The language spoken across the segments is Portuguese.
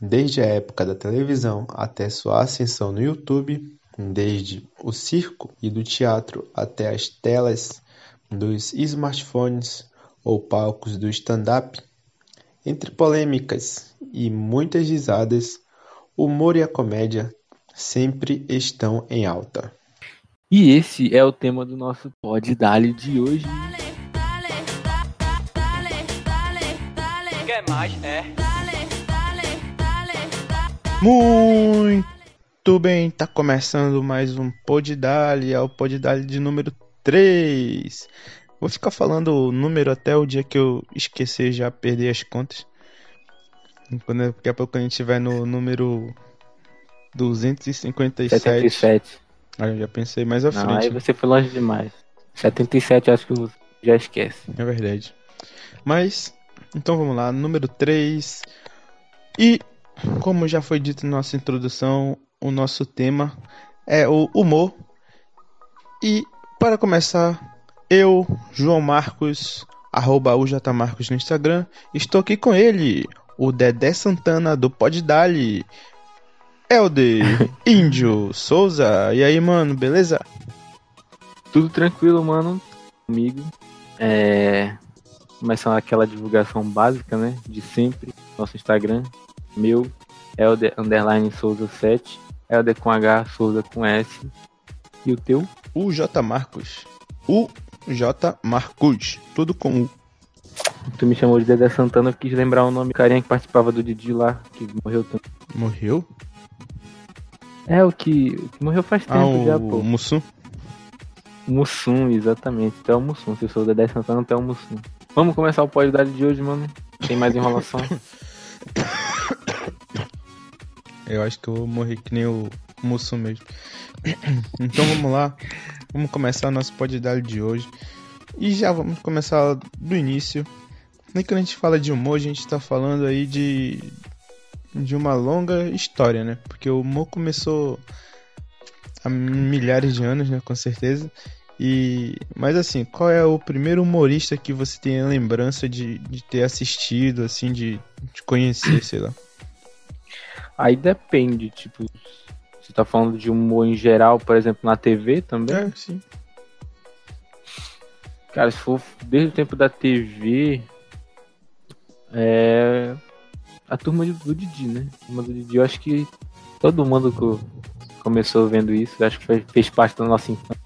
desde a época da televisão até sua ascensão no YouTube, desde o circo e do teatro até as telas dos smartphones ou palcos do stand-up, entre polêmicas e muitas risadas, o humor e a comédia sempre estão em alta. E esse é o tema do nosso Pod Dali de hoje. Quer mais? É. Muito bem, tá começando mais um Pod Dali, é o Pod Dali de número 3. Vou ficar falando o número até o dia que eu esquecer já perder as contas. Quando, daqui a pouco a gente vai no número 257. 77. Aí eu já pensei mais à Não, frente. aí você foi longe demais. 77 eu acho que você já esquece. É verdade. Mas, então vamos lá, número 3. E, como já foi dito na nossa introdução, o nosso tema é o humor. E, para começar, eu, João Marcos, arroba UJMarcos no Instagram, estou aqui com ele, o Dedé Santana do Pod Dali. Helder Índio Souza. E aí, mano, beleza? Tudo tranquilo, mano. Comigo. É. Começando aquela divulgação básica, né? De sempre. Nosso Instagram. Meu. Elder Underline Souza 7. Elder com H, Souza com S. E o teu? O J Marcos. O J Marcos. Tudo com U. Tu me chamou de Dedé Santana, eu quis lembrar o nome do carinha que participava do Didi lá, que morreu tanto. Morreu? É, o que, o que morreu faz tempo Ah, já, o pô. Mussum. Mussum, exatamente. Tu é o Mussum. Se eu sou o Dedé Santana, tu é o Mussum. Vamos começar o podcast de hoje, mano. Tem mais enrolação. Eu acho que eu vou morrer que nem o Mussum mesmo. então vamos lá. Vamos começar nosso podcast de hoje. E já vamos começar do início. Nem quando a gente fala de humor, a gente tá falando aí de. de uma longa história, né? Porque o humor começou há milhares de anos, né? Com certeza. E. Mas assim, qual é o primeiro humorista que você tem a lembrança de, de ter assistido, assim, de, de conhecer, sei lá? Aí depende, tipo, você tá falando de humor em geral, por exemplo, na TV também. É, sim. Cara, se for desde o tempo da TV, é. A turma do Didi, né? A turma do Didi, eu acho que todo mundo co- começou vendo isso, acho que fez, fez parte da nossa infância.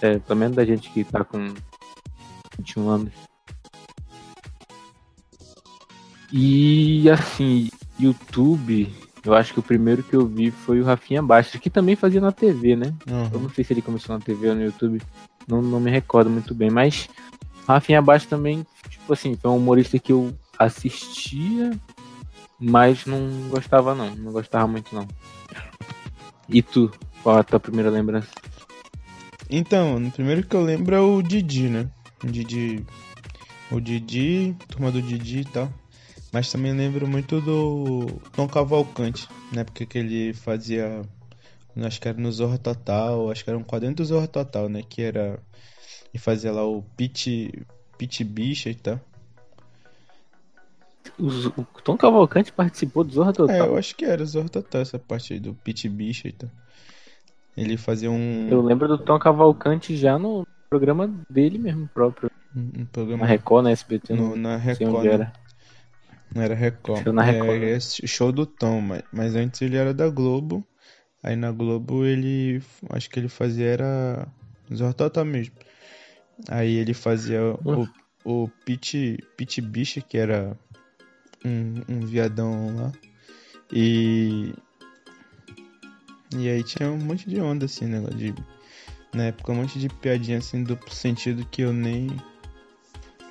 É, pelo menos da gente que tá com 21 anos. E assim, YouTube, eu acho que o primeiro que eu vi foi o Rafinha Bastos, que também fazia na TV, né? Eu Uhum. não sei se ele começou na TV ou no YouTube, não, não me recordo muito bem, mas Rafinha Bastos também, tipo assim, foi um humorista que eu assistia, mas não gostava não, não gostava muito não. E tu, qual a tua primeira lembrança? Então, no primeiro que eu lembro é o Didi, né? O Didi. O Didi, turma do Didi e tal. Mas também lembro muito do Tom Cavalcante, né? Porque que ele fazia. Acho que era no Zorra Total, acho que era um quadrinho do Zorra Total, né? Que era. E fazia lá o Pit. Pit Bicha e tal. O Tom Cavalcante participou do Zorra É, Total. eu acho que era Zorra Total essa parte aí do Pit Bicha e tal. Ele fazia um. Eu lembro do Tom Cavalcante já no programa dele mesmo próprio, um na programa Record, na SBT, no, não na sei Record. onde né? era. Não era Record. Show na Record, É, né? show do Tom, mas, mas antes ele era da Globo. Aí na Globo ele. Acho que ele fazia era. Zorra Total mesmo. Aí ele fazia o, o Pit, Pit Bicha, que era um, um viadão lá. E. E aí tinha um monte de onda assim, né? De, na época um monte de piadinha assim, duplo sentido que eu nem.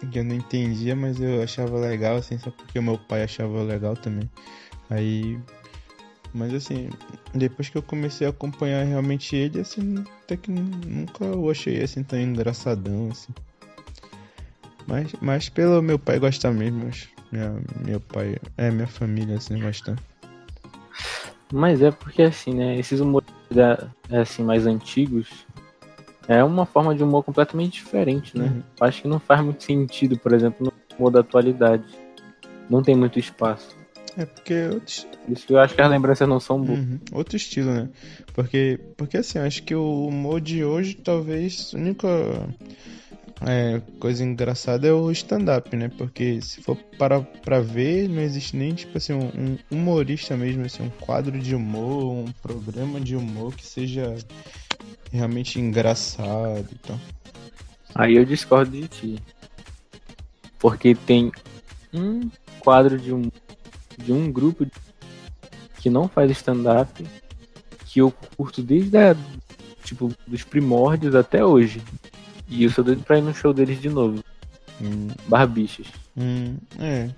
Que eu não entendia, mas eu achava legal, assim, só porque meu pai achava legal também. Aí. Mas assim, depois que eu comecei a acompanhar realmente ele, assim, até que nunca eu achei assim tão engraçadão, assim. Mas, mas pelo meu pai gostar mesmo, acho. Minha, meu pai, é, minha família, assim, gostando. Mas é porque assim, né? Esses humores assim, mais antigos é uma forma de humor completamente diferente, né? Uhum. Acho que não faz muito sentido, por exemplo, no humor da atualidade. Não tem muito espaço. É porque outro, Isso eu acho que as lembranças não são boas. Uhum, outro estilo, né? Porque, porque assim, acho que o humor de hoje, talvez, a única é, coisa engraçada é o stand-up, né? Porque se for para pra ver, não existe nem, tipo assim, um, um humorista mesmo, assim, um quadro de humor, um programa de humor que seja realmente engraçado e tal. Aí eu discordo de ti. Porque tem um quadro de um, de um grupo que não faz stand-up que eu curto desde a, tipo, dos primórdios até hoje. E eu sou doido pra ir no show deles de novo. Hum, Barbichas. hum, é.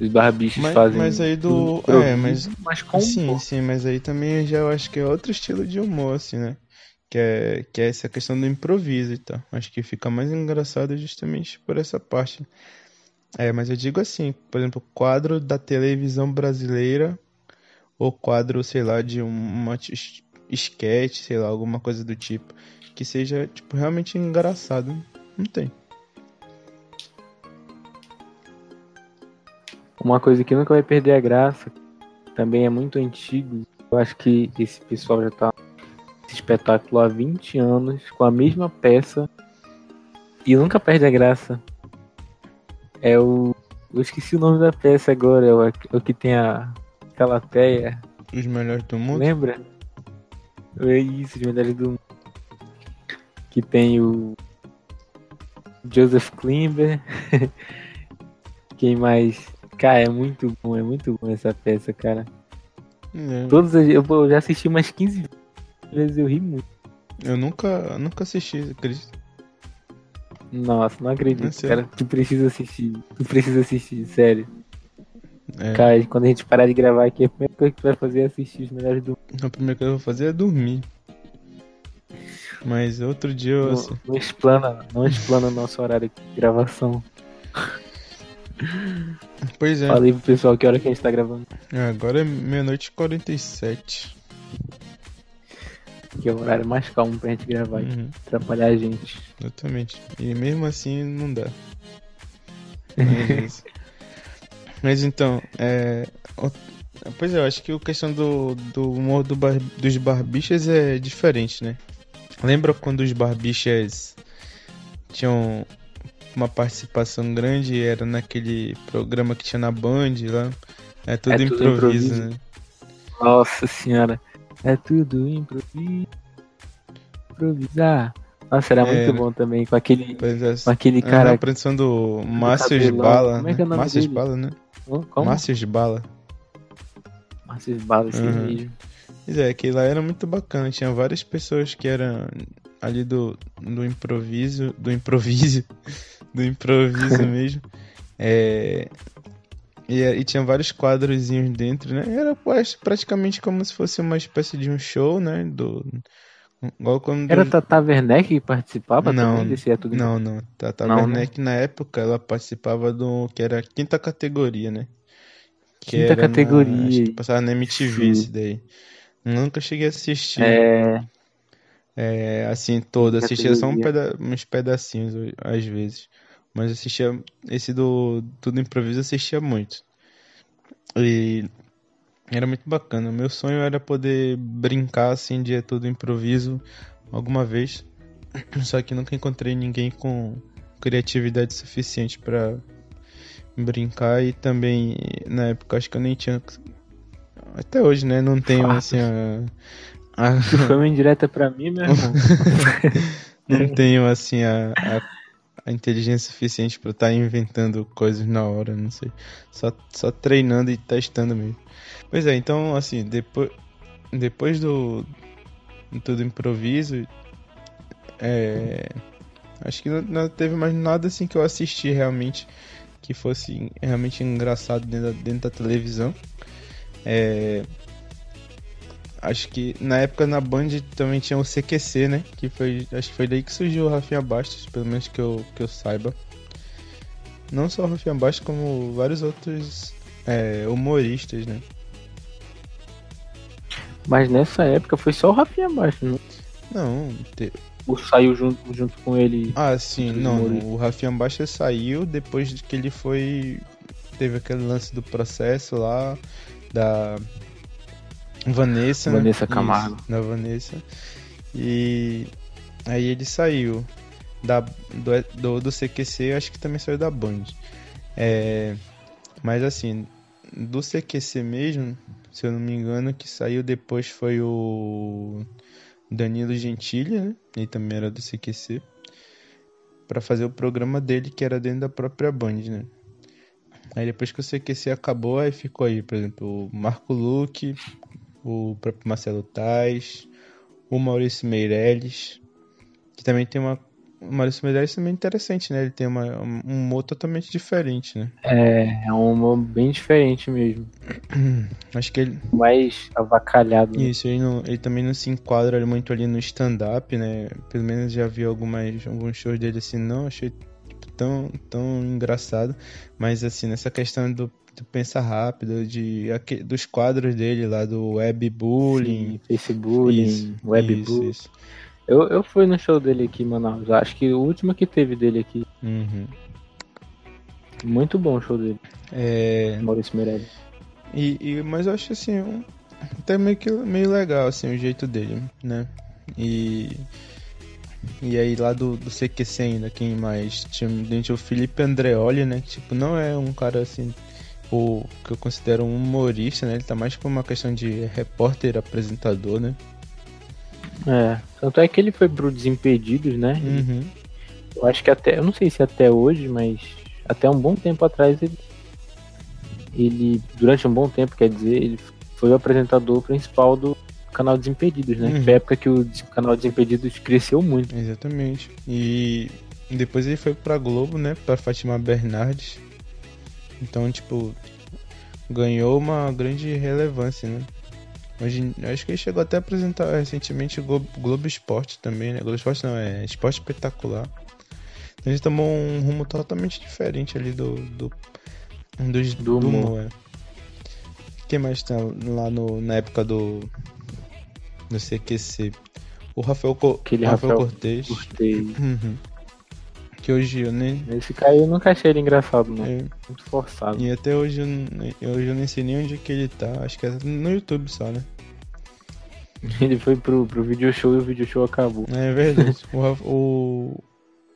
Os barbichas Mas, fazem. mas aí do. É, mas. mas com Sim, humor. sim, mas aí também já eu acho que é outro estilo de humor, assim, né? Que é, que é essa questão do improviso e tal. Acho que fica mais engraçado justamente por essa parte. É, mas eu digo assim, por exemplo, quadro da televisão brasileira ou quadro, sei lá, de um- uma es- esquete, sei lá, alguma coisa do tipo, que seja, tipo, realmente engraçado. Não tem. Uma coisa que nunca vai perder a graça, também é muito antigo. Eu acho que esse pessoal já tá nesse espetáculo há 20 anos com a mesma peça e nunca perde a graça. É o. Eu esqueci o nome da peça agora, é o, é o que tem a Calateia. Os melhores do mundo. Lembra? É isso, de melhores do mundo. Que tem o Joseph Klimber. Quem mais? Cara, é muito bom, é muito bom essa peça, cara. É, Todas as, eu, eu já assisti umas 15 vezes, eu ri muito. eu nunca, nunca assisti, acredito. Nossa, não acredito, É sério? cara. Tu precisa assistir. Tu precisa assistir, sério. É. Cara, quando a gente parar de gravar aqui, a primeira coisa que tu vai fazer é assistir os melhores do A primeira coisa que eu vou fazer é dormir. Mas outro dia eu. assim, mundo. Não explana, não explana nosso horário de gravação. Pois é, Falei pro pessoal que hora que a gente tá gravando. agora é meia-noite e 47. Que é o horário mais calmo pra gente gravar e Uhum, atrapalhar a gente. exatamente. E mesmo assim não dá. Mas, é. Mas então, é. Pois é, eu acho que a questão do, do humor do bar- dos barbichas é diferente, né? Lembra quando os barbichas tinham uma participação grande era naquele programa que tinha na Band lá? É tudo É tudo improviso, improviso. né? Nossa senhora. É tudo improviso. Improvisar. Nossa, era É, muito né? bom também. Com aquele, é. com aquele Aham, cara. a produção do Márcio cabelão. Bala. Como é que é o né? nome Márcio dele? Bala, né? Como? Márcio Bala. Márcio Bala, esse Uhum. mesmo. Pois é, aquele lá era muito bacana. Tinha várias pessoas que eram ali do, do improviso. Do improviso. Do improviso mesmo. É, e, e tinha vários quadrozinhos dentro, né? Era quase- praticamente como se fosse uma espécie de um show, né? Do, igual quando. Era Tata Werneck que participava Não, também desse é tudo Não, não. Tata Não, né? Werneck, na época, ela participava do. que era a quinta categoria, né? Que Quinta era na- categoria. acho que passava na MTV Sim. esse daí. Nunca cheguei a assistir. É. É, assim, todo. Assistia só um Categoria. peda uns pedacinhos, às vezes. Mas assistia. Esse do Tudo Improviso assistia muito. E era muito bacana. Meu sonho era poder brincar assim de Tudo Improviso alguma vez. Só que nunca encontrei ninguém com criatividade suficiente pra brincar. E também, na época, acho que eu nem tinha. Até hoje, né? Não tenho assim a. a- Tu foi uma indireta pra mim, meu irmão. não tenho assim a, a, a inteligência suficiente pra estar inventando coisas na hora, não sei. Só, só treinando e testando mesmo. Pois é, então assim, depois, depois do do tudo improviso, é, acho que não, não teve mais nada assim que eu assisti realmente que fosse realmente engraçado dentro da, dentro da televisão. É, Acho que na época na Band também tinha o CQC, né? Que foi. Acho que foi daí que surgiu o Rafinha Bastos, pelo menos que eu, que eu saiba. Não só o Rafinha Bastos, como vários outros é, humoristas, né? Mas nessa época foi só o Rafinha Baixo, né? Não, te- Ou saiu junto, junto com ele. Ah, sim, não, o Rafinha Bastos saiu depois de que ele foi teve aquele lance do processo lá, da Vanessa. Vanessa né? Camargo. Isso, da Vanessa. E aí ele saiu da, do, do, do CQC, acho que também saiu da Band. É, mas assim, do CQC mesmo, se eu não me engano, que saiu depois foi o Danilo Gentili, né? Ele também era do CQC. para fazer o programa dele, que era dentro da própria Band, né? Aí depois que o CQC acabou, aí ficou aí, por exemplo, o Marco Luque, o próprio Marcelo Tais, o Maurício Meirelles, que também tem uma o Maurício Meirelles também é interessante, né? Ele tem uma, um humor totalmente diferente, né? É, é um humor bem diferente mesmo. Acho que ele. Mais avacalhado. Né? Isso, ele, não, ele também não se enquadra muito ali no stand-up, né? Pelo menos já vi algumas, alguns shows dele assim, não achei tão, tão engraçado. Mas assim, nessa questão do, do pensar rápido, de, dos quadros dele lá do webbullying. Facebook, webbullying. Eu, eu fui no show dele aqui em Manaus. Acho que o último que teve dele aqui. Uhum. Muito bom o show dele. É... Maurício Meirelles. E, e, mas eu acho assim, um, até meio, que, meio legal assim, o jeito dele, né? E. E aí lá do, do CQC ainda, quem mais? Tinha, tinha o Felipe Andreoli, né? Que tipo, não é um cara assim. O que eu considero um humorista, né? Ele tá mais por uma questão de repórter, apresentador, né? É, tanto é que ele foi pro Desimpedidos, né? Uhum. Eu acho que até, eu não sei se até hoje, mas até um bom tempo atrás ele, ele durante um bom tempo, quer dizer, ele foi o apresentador principal do canal Desimpedidos, né? Uhum. Foi a época que o canal Desimpedidos cresceu muito. Exatamente. E depois ele foi pra Globo, né? Pra Fátima Bernardes. Então, tipo, ganhou uma grande relevância, né? Hoje, acho que ele chegou até a apresentar recentemente o Globo, Globo Esporte também, né? Globo Esporte não, é Esporte Espetacular. Então, ele tomou um rumo totalmente diferente ali do. do, do, do humor. É. Quem mais tá lá no, na época do. Do CQC? O Rafael, Co Aquele Rafael, Rafael Cortez. Cortez. Uhum. Que hoje eu nem. Esse cara eu nunca achei ele engraçado, não. É. Muito forçado. E até hoje eu, hoje eu nem sei nem onde que ele tá. Acho que é no YouTube só, né? Ele foi pro, pro video show e o video show acabou. É verdade. o,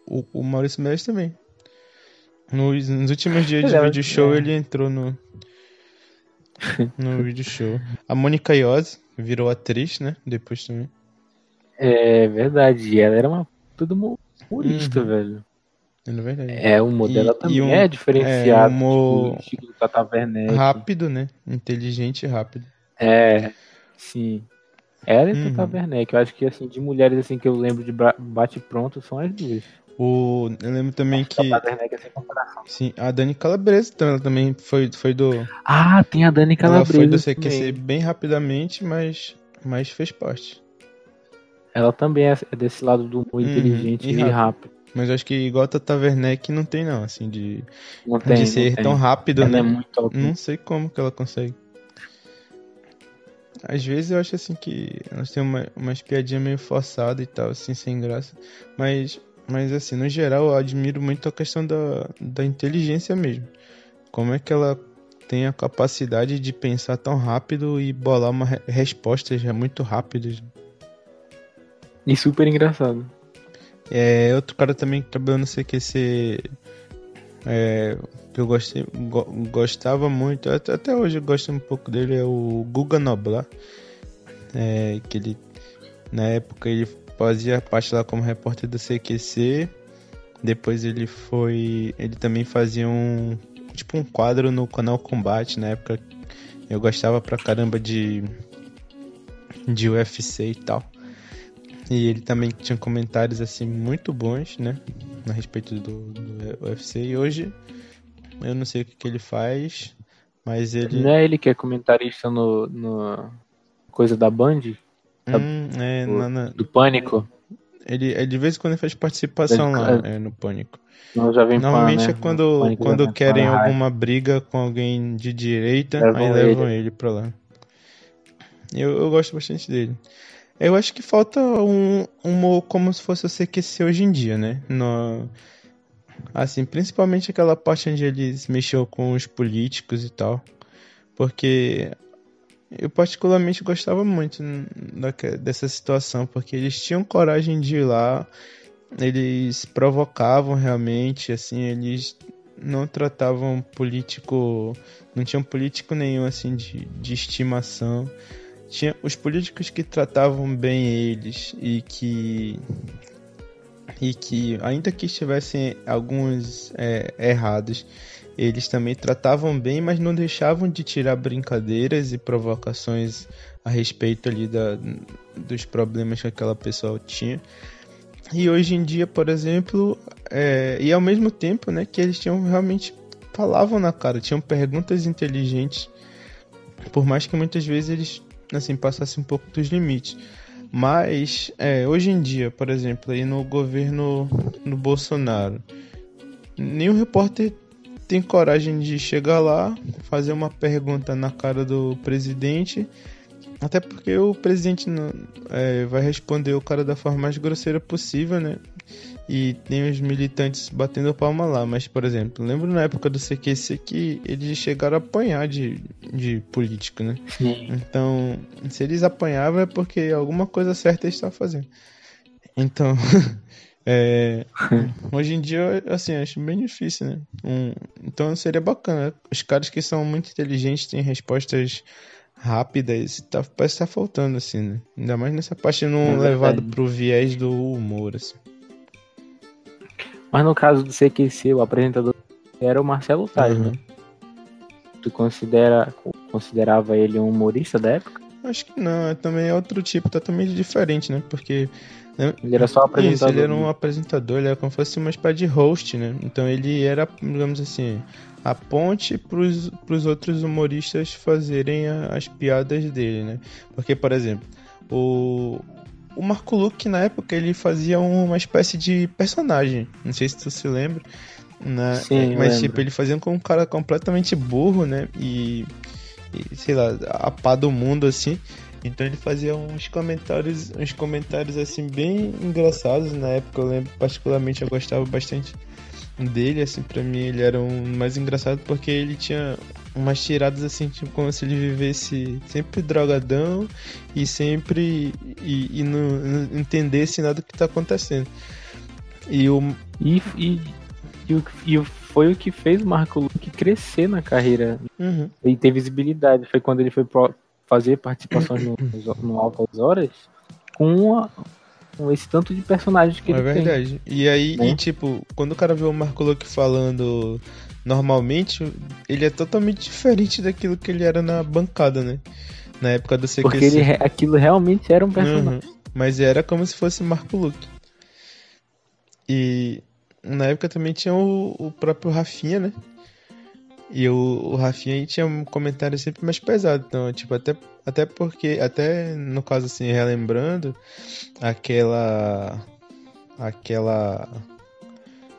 o, o Maurício Meirelles também. Nos, nos últimos dias de é, video show é. ele entrou no. No video show. A Mônica Iose virou atriz, né? Depois também. É verdade. E ela era uma. Tudo humorista, uhum. velho. É verdade. É, o modelo e, também e um, é diferenciado. É, um tipo, do Tata Werneck. Rápido, né? Inteligente e rápido. É, sim. Ela e uhum. Tata Werneck. Eu acho que, assim, de mulheres assim que eu lembro de bate-pronto são as duas. O, eu lembro também que. A Werneck sem comparação. Sim, a Dani Calabresa ela também foi, foi do. Ah, tem a Dani Calabresa. Ela foi do CQC bem rapidamente, mas, mas fez parte. Ela também é desse lado do humor uhum, inteligente e, e rápido. rápido. Mas eu acho que igual a Tata Werneck não tem não, assim, de, não tem, de ser tão rápido, ela né? É muito não sei como que ela consegue. Às vezes eu acho assim que elas têm uma, umas piadinhas meio forçadas e tal, assim, sem graça. Mas, mas assim, no geral eu admiro muito a questão da, da inteligência mesmo. Como é que ela tem a capacidade de pensar tão rápido e bolar uma respostas muito rápidas. E super engraçado. É, outro cara também que trabalhou no CQC é, que eu gostei, go, gostava muito, até, até, hoje eu gosto um pouco dele, é o Guga Noblar. É, que ele, na época, ele fazia parte lá como repórter do CQC. Depois ele foi. Ele também fazia um. Tipo um quadro no canal Combate. Na época eu gostava pra caramba de. De UFC e tal. E ele também tinha comentários assim muito bons, né? A respeito do, do UFC. E hoje eu não sei o que, que ele faz, mas ele. Não é ele que é comentarista no. no... Coisa da Band? Hum, é, do, na, na... do Pânico? Ele, ele de vez em quando faz participação ele, lá é, no Pânico. Vem Normalmente pan, né? é quando, quando querem alguma briga com alguém de direita, levam aí levam ele. ele pra lá. Eu, eu gosto bastante dele. Eu acho que falta um humor como se fosse o CQC hoje em dia, né? No, Assim, principalmente aquela parte onde eles mexeu com os políticos e tal. Porque eu particularmente gostava muito dessa situação, porque eles tinham coragem de ir lá, eles provocavam realmente, assim, eles não tratavam político, não tinham político nenhum assim de, de estimação. Tinha os políticos que tratavam bem eles e que e que ainda que estivessem alguns é, errados, eles também tratavam bem, mas não deixavam de tirar brincadeiras e provocações a respeito ali da, dos problemas que aquela pessoa tinha. E hoje em dia, por exemplo, é, e ao mesmo tempo, né, que eles tinham realmente falavam na cara, tinham perguntas inteligentes, por mais que muitas vezes eles assim passassem um pouco dos limites. Mas é, hoje em dia, por exemplo, aí no governo no Bolsonaro, nenhum repórter tem coragem de chegar lá, fazer uma pergunta na cara do presidente, até porque o presidente não, é, vai responder o cara da forma mais grosseira possível, né? E tem os militantes batendo palma lá, mas, por exemplo, lembro na época do CQC que eles chegaram a apanhar de, de político, né? Sim. Então, se eles apanhavam é porque alguma coisa certa eles estavam fazendo. Então, É, hoje em dia, assim, acho bem difícil, né? Um, então seria bacana. Os caras que são muito inteligentes têm respostas rápidas, tá, parece que tá faltando, assim, né? Ainda mais nessa parte não é levado pro viés do humor, assim. Mas no caso do CQC, o apresentador era o Marcelo Tais, uhum. né? Tu considera, considerava ele um humorista da época? Acho que não, também é outro tipo, totalmente diferente, né? Porque ele era só apresentador. Isso, ele era um apresentador, ele era como se fosse uma espécie de host, né? Então ele era, digamos assim, a ponte para os outros humoristas fazerem a, as piadas dele, né? Porque, por exemplo, o, o Marco Luke, na época, ele fazia uma espécie de personagem. Não sei se tu se lembra. Né? Sim, Mas, tipo, ele fazia com um cara completamente burro, né? E, e sei lá, a pá do mundo, assim. Então ele fazia uns comentários, uns comentários assim bem engraçados na época. Eu lembro particularmente eu gostava bastante dele, assim, para mim ele era um mais engraçado porque ele tinha umas tiradas assim, tipo como se ele vivesse sempre drogadão e sempre e, e não, não, entendesse nada do que tá acontecendo. E o e, e, e, e foi o que fez o Marco Luque crescer na carreira uhum. e ter visibilidade. Foi quando ele foi pro, fazer participações no, no Altas Horas com, a, com esse tanto de personagens que é ele verdade. tem. É verdade. E aí, né? e, tipo, quando o cara vê o Marco Luque falando normalmente, ele é totalmente diferente daquilo que ele era na bancada, né? Na época do CQC. Porque ele, aquilo realmente era um personagem. Uhum. Mas era como se fosse Marco Luque. E na época também tinha o, o próprio Rafinha, né? E o, o Rafinha tinha um comentário sempre mais pesado. Então, tipo, até, até porque, até no caso assim, relembrando, aquela. Aquela.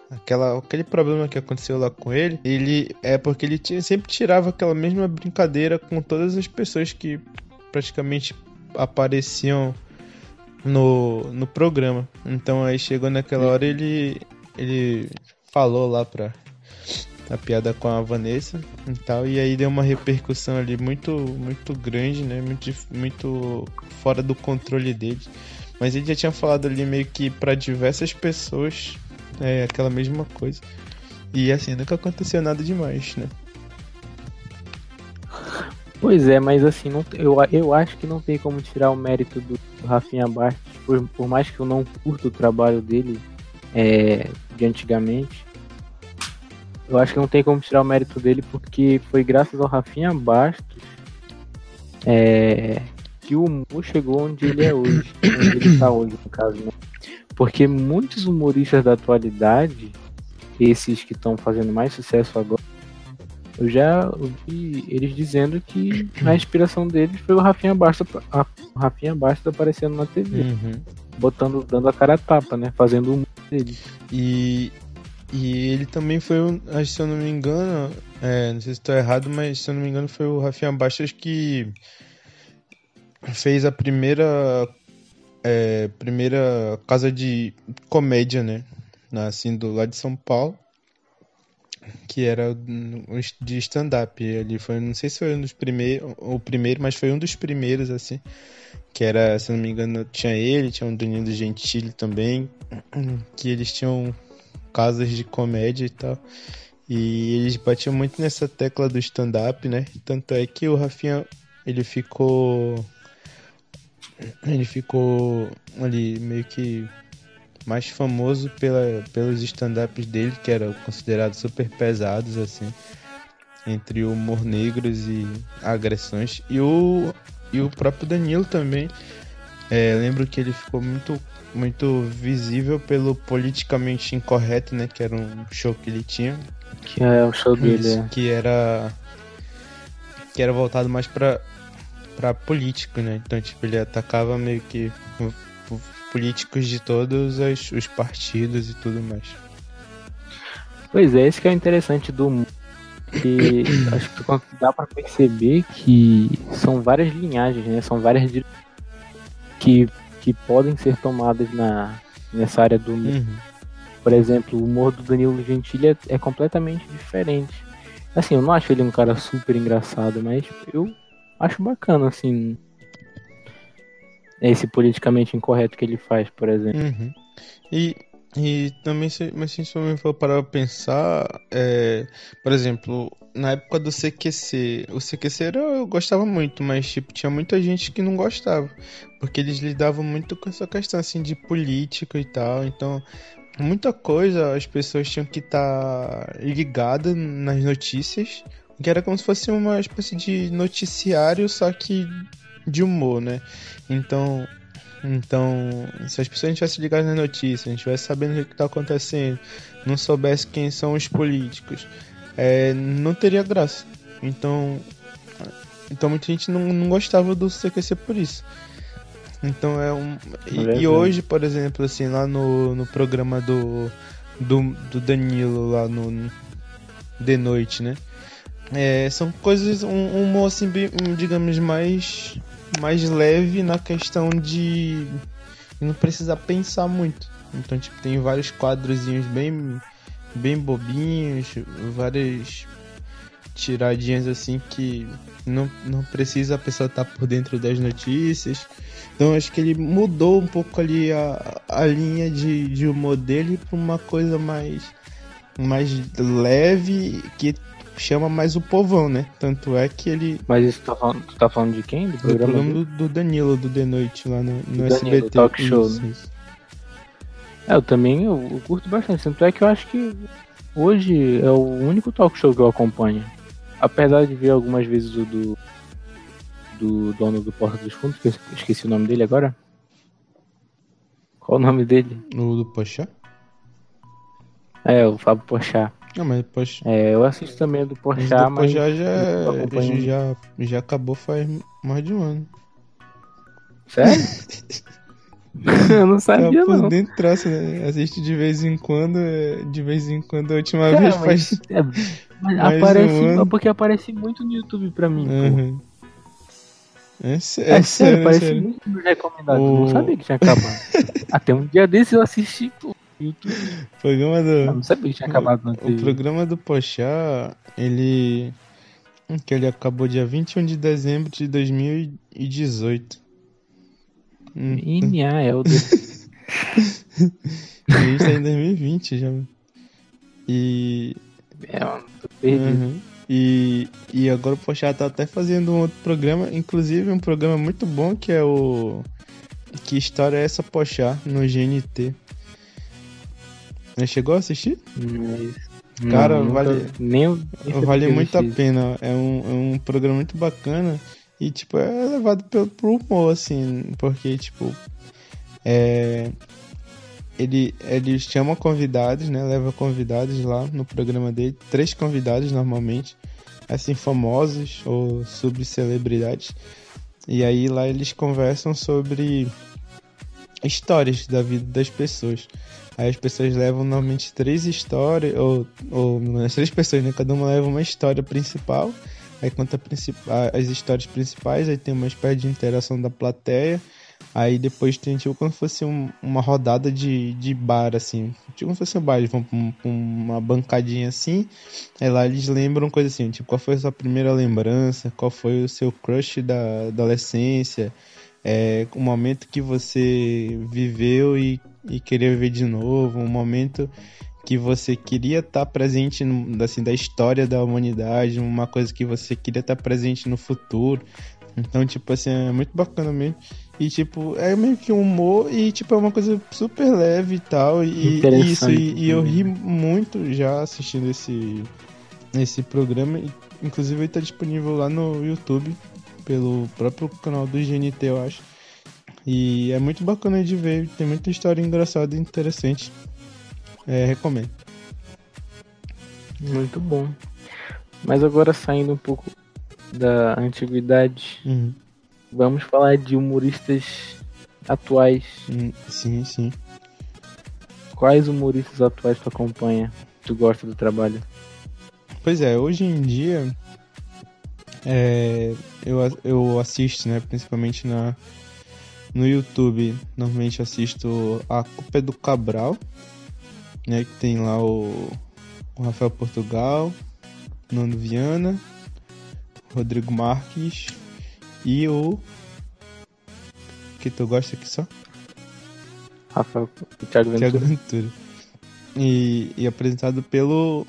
Aquela, aquele problema que aconteceu lá com ele, ele é porque ele tinha, sempre tirava aquela mesma brincadeira com todas as pessoas que praticamente apareciam no, no programa. Então aí chegou naquela hora ele ele falou lá pra a piada com a Vanessa e tal, e aí deu uma repercussão ali muito muito grande, né? Muito, muito fora do controle dele. Mas ele já tinha falado ali meio que para diversas pessoas é, aquela mesma coisa. E assim, nunca aconteceu nada demais, né? Pois é, mas assim, não, eu, eu acho que não tem como tirar o mérito do, do Rafinha Bastos, por, por mais que eu não curto o trabalho dele é, de antigamente. Eu acho que não tem como tirar o mérito dele, porque foi graças ao Rafinha Bastos é, que o humor chegou onde ele é hoje. onde ele está hoje, no caso, né? Porque muitos humoristas da atualidade, esses que estão fazendo mais sucesso agora, eu já ouvi eles dizendo que a inspiração deles foi o Rafinha Bastos, a, o Rafinha Bastos aparecendo na TV. Uhum. Botando, dando a cara a tapa, né? Fazendo o humor dele. E e ele também foi, se eu não me engano, é, não sei se estou errado, mas se eu não me engano foi o Rafinha Bastos que fez a primeira é, primeira casa de comédia, né? Assim, do lado de São Paulo. que era de stand-up. Ele foi, não sei se foi um dos primeiros, o primeiro, mas foi um dos primeiros, assim. Que era, se não me engano, tinha ele, tinha o Danilo Gentili também. Que eles tinham casas de comédia e tal. E eles batiam muito nessa tecla do stand-up, né? Tanto é que o Rafinha, ele ficou. Ele ficou ali meio que mais famoso pela, pelos stand-ups dele, que eram considerados super pesados, assim, entre humor negros e agressões. E o, e o próprio Danilo também. É, lembro que ele ficou muito, muito visível pelo politicamente incorreto, né? Que era um show que ele tinha. Que é o show dele, é. Que era. Que era voltado mais pra, pra político, né? Então, tipo, ele atacava meio que políticos de todos os, os partidos e tudo mais. Pois é, esse que é o interessante do que acho que dá para perceber que são várias linhagens, né? São várias que, que podem ser tomadas na, nessa área do humor. Uhum. Por exemplo, o humor do Danilo Gentili é, é, completamente diferente. Assim, eu não acho ele um cara super engraçado, mas eu acho bacana, assim, esse politicamente incorreto que ele faz, por exemplo. Uhum. E, e também, se, mas se você for parar pra pensar, é, por exemplo, na época do CQC, o CQC era, eu gostava muito, mas tipo, tinha muita gente que não gostava, porque eles lidavam muito com essa questão assim de política e tal, então muita coisa as pessoas tinham que estar tá ligadas nas notícias, que era como se fosse uma espécie de noticiário, só que de humor, né? Então, então, se as pessoas não tivessem ligado nas notícias, não tivessem sabendo o que está acontecendo, não soubesse quem são os políticos, é, não teria graça. Então, então muita gente não, não gostava do CQC por isso. Então é um. E, e, hoje, por exemplo, assim, lá no, no programa do, do, do Danilo, lá no De Noite, né? É, são coisas, um, um humor assim, digamos, mais mais leve na questão de não precisar pensar muito. Então, tipo, tem vários quadrozinhos bem, bem bobinhos, várias tiradinhas assim que não, não precisa a pessoa estar tá por dentro das notícias. Então acho que ele mudou um pouco ali a, a linha de, de humor dele para uma coisa mais, mais leve que chama mais o povão, né? Tanto é que ele. Mas isso tá falando, tu tá falando de quem? Do programa, do, programa do, do, Danilo, do The Noite, lá no, no Danilo, SBT. Talk show. Isso, né? isso. É, eu também eu, eu, curto bastante. Tanto é que eu acho que hoje é o único talk show que eu acompanho. Apesar de ver algumas vezes o do. Do dono do Porta dos Fundos, que eu esqueci o nome dele agora. Qual o nome dele? O do Pochá? É, o Fábio Pochá. Não, mas depois. É, eu assisto também do Porchat, mas. já, já, já, já acabou faz mais de um ano. Sério? eu não sabia, é, por não. dentro traço, né? Assiste de vez em quando, é, de vez em quando. A última é, vez faz. É, mas aparece, um porque aparece muito no YouTube pra mim. Uhum. É, é, sério, sério, parece sério. muito recomendado. O... Não sabia que tinha acabado. Até um dia desse eu assisti, pô. YouTube. Programa do. Eu não sabia que tinha acabado na O programa do Pochá, ele. Que ele acabou dia 21 de dezembro de 2018. Minha Elder. a gente tá em 2020 já. E. É, tô perdido. Uhum. E, e agora o Pochá tá até fazendo um outro programa, inclusive um programa muito bom que é o. Que história é essa Pochá no GNT? Já chegou a assistir? Mas... Cara, não, vale, nem vale muito a pena. É um, é um programa muito bacana e, tipo, é levado pelo, pro humor, assim, porque, tipo, é, ele, ele chama convidados, né? Leva convidados lá no programa dele, três convidados normalmente, assim, famosos ou sobre celebridades. E aí lá eles conversam sobre histórias da vida das pessoas. Aí as pessoas levam normalmente três histórias, ou, ou as três pessoas, né? Cada uma leva uma história principal. Aí conta as histórias principais, aí tem uma espécie de interação da plateia. Aí depois tem tipo como se fosse um, uma rodada de, de bar, assim. Tipo como se fosse um bar, eles vão pra, um, pra uma bancadinha assim. Aí lá eles lembram coisa assim, tipo, qual foi a sua primeira lembrança, qual foi o seu crush da adolescência, é, o momento que você viveu e, e queria viver de novo, um momento que você queria estar tá presente assim, da história da humanidade, uma coisa que você queria estar tá presente no futuro. Então, tipo assim, é muito bacana mesmo. E, tipo, é meio que um humor e, tipo, é uma coisa super leve e tal. E isso, e, e, eu ri muito já assistindo esse, esse programa. Inclusive, ele tá disponível lá no YouTube, pelo próprio canal do GNT, eu acho. E é muito bacana de ver, tem muita história engraçada e interessante. É, recomendo. Muito bom. Mas agora saindo um pouco da antiguidade, uhum. vamos falar de humoristas atuais. Hum, sim, sim. Quais humoristas atuais tu acompanha? Tu gosta do trabalho? Pois é, hoje em dia é, eu, eu assisto, né, principalmente na, no YouTube. Normalmente assisto A Culpa é do Cabral, né, que tem lá o, o Rafael Portugal, Nando Viana Rodrigo Marques e o. Que tu gosta aqui só? Rafael Thiago Ventura. Thiago Ventura. E, e apresentado pelo.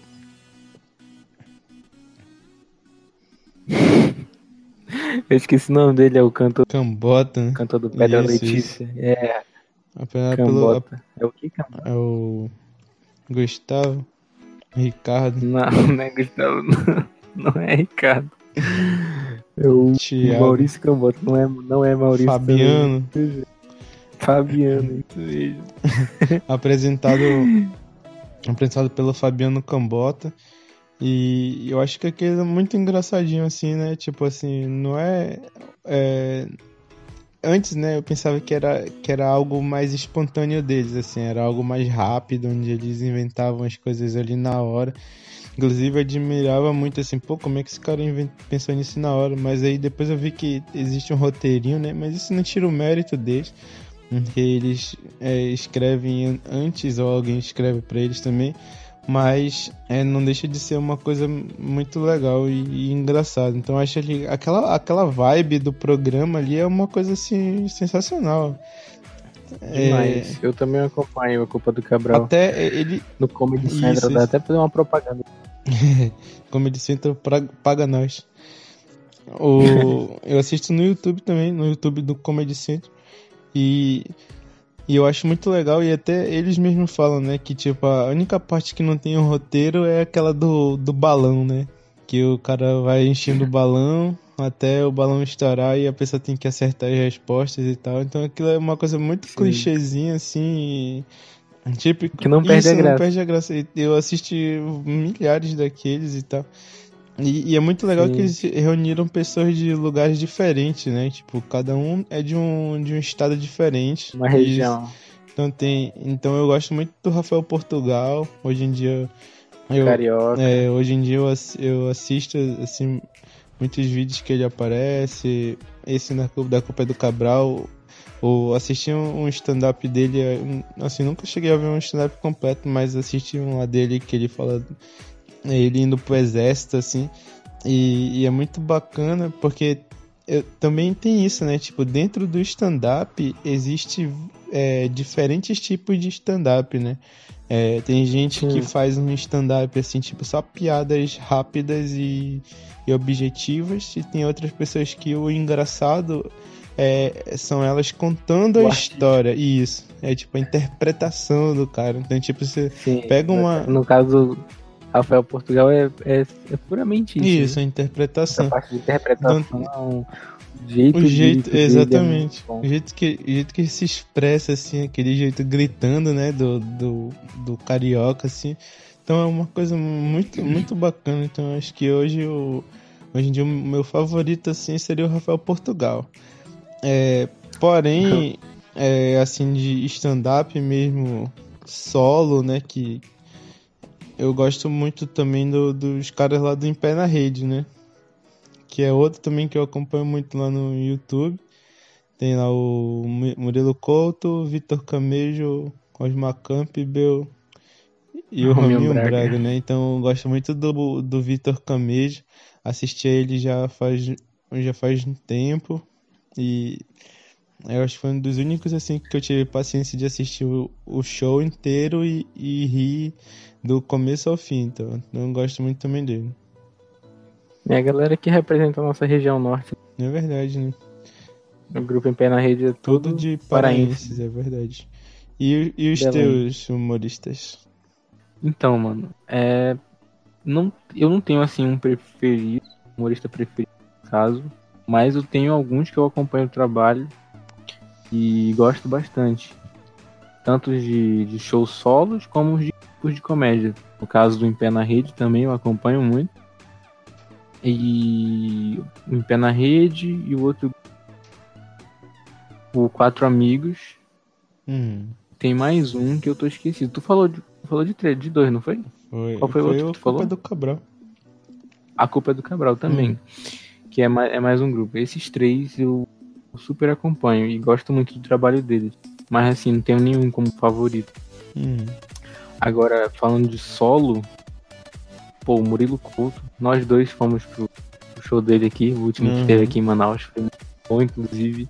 Eu esqueci o nome dele, é o cantor. Cambota, né? Cantor do Pedra isso, Letícia. Isso. É. Apresentado pelo. É o que, Cambota? É o. Gustavo. Ricardo. Não, não é Gustavo, não. Não é Ricardo. É o Thiago. Maurício Cambota, não é, não é Maurício. Fabiano. Também. Fabiano, isso mesmo. apresentado, apresentado pelo Fabiano Cambota. E eu acho que aquele é muito engraçadinho, assim, né? Tipo assim, não é, é. Antes, né, eu pensava que era, que era algo mais espontâneo deles, assim, era algo mais rápido, onde eles inventavam as coisas ali na hora. Inclusive, eu admirava muito assim, pô, como é que esse cara pensou nisso na hora? Mas aí depois eu vi que existe um roteirinho, né? Mas isso não tira o mérito deles, porque eles é, escrevem antes ou alguém escreve para eles também. Mas é, não deixa de ser uma coisa muito legal e, e engraçada. Então acho que aquela, aquela vibe do programa ali é uma coisa assim sensacional. Demais. É... Eu também acompanho a Culpa do Cabral. Até ele. No Comedy Central, dá até fazer uma propaganda. Comedy Central paga nós. O... eu assisto no YouTube também, no YouTube do Comedy Central. E, e eu acho muito legal, e até eles mesmos falam, né? Que tipo, a única parte que não tem um roteiro é aquela do, do balão, né? Que o cara vai enchendo o balão até o balão estourar e a pessoa tem que acertar as respostas e tal. Então aquilo é uma coisa muito Sim. clichêzinha, assim. Tipo, que não perde isso, a graça. Não perde a graça. Eu assisti milhares daqueles e tal. E, e é muito legal Sim. que eles reuniram pessoas de lugares diferentes, né? Tipo, cada um é de um, de um estado diferente. Uma região. então tem. Então eu gosto muito do Rafael Portugal. Hoje em dia. Eu, Carioca. É, hoje em dia eu, eu assisto assim muitos vídeos que ele aparece. Esse na da Copa do Cabral, ou assisti um stand-up dele, assim, nunca cheguei a ver um stand-up completo, mas assisti um lá dele que ele fala ele indo pro exército, assim, e, e é muito bacana porque eu, também tem isso, né? Tipo, dentro do stand-up existe é, diferentes tipos de stand-up, né? É, tem gente Sim. que faz um stand-up assim, tipo, só piadas rápidas e, e objetivas, e tem outras pessoas que o engraçado é, são elas contando o a história. Isso. É tipo a interpretação do cara. Então, tipo, você Sim, pega uma. No caso, Rafael Portugal é, é, é puramente isso. Isso, né? a interpretação. Essa parte de interpretação. Então, jeito o jeito, de, exatamente. É o jeito que, o jeito que ele se expressa, assim, aquele jeito gritando, né, do, do, do carioca, assim. Então é uma coisa muito, muito bacana. Então acho que hoje, o, hoje em dia o meu favorito, assim, seria o Rafael Portugal. É, porém, é, assim, de stand-up mesmo, solo, né, que eu gosto muito também do, dos caras lá do Em Pé na Rede, né? que é outro também que eu acompanho muito lá no YouTube. Tem lá o Murilo Couto, Vitor Camejo, Osmar Campbell e o Rominho Braga. Braga, né? Então eu gosto muito do, do Vitor Camejo. Assisti a ele já faz, já faz um tempo. E eu acho que foi um dos únicos assim que eu tive paciência de assistir o, o show inteiro e, e rir do começo ao fim. Então eu gosto muito também dele. É a galera que representa a nossa região norte. É verdade, né? O grupo em pé na rede é tudo, tudo de paraenses, é verdade. E, e os Belém. teus humoristas? Então, mano, é. Não, eu não tenho assim um preferido, humorista preferido, no caso, mas eu tenho alguns que eu acompanho o trabalho e gosto bastante. Tanto de, de shows solos como os de, os de comédia. No caso do Em Pé na Rede também eu acompanho muito. E Em Pé na Rede e o outro. O Quatro Amigos. Hum. Tem mais um que eu tô esquecido. Tu falou de, tu falou de três, de dois, não foi? Foi. Qual foi, foi o outro que tu falou? A culpa é do Cabral. A culpa é do Cabral também. Hum. Que é mais, é mais um grupo. Esses três eu super acompanho e gosto muito do trabalho deles. Mas assim, não tenho nenhum como favorito. Hum. Agora, falando de solo, pô, o Murilo Couto, nós dois fomos pro, pro show dele aqui, o último uhum. que teve aqui em Manaus, foi muito bom, inclusive.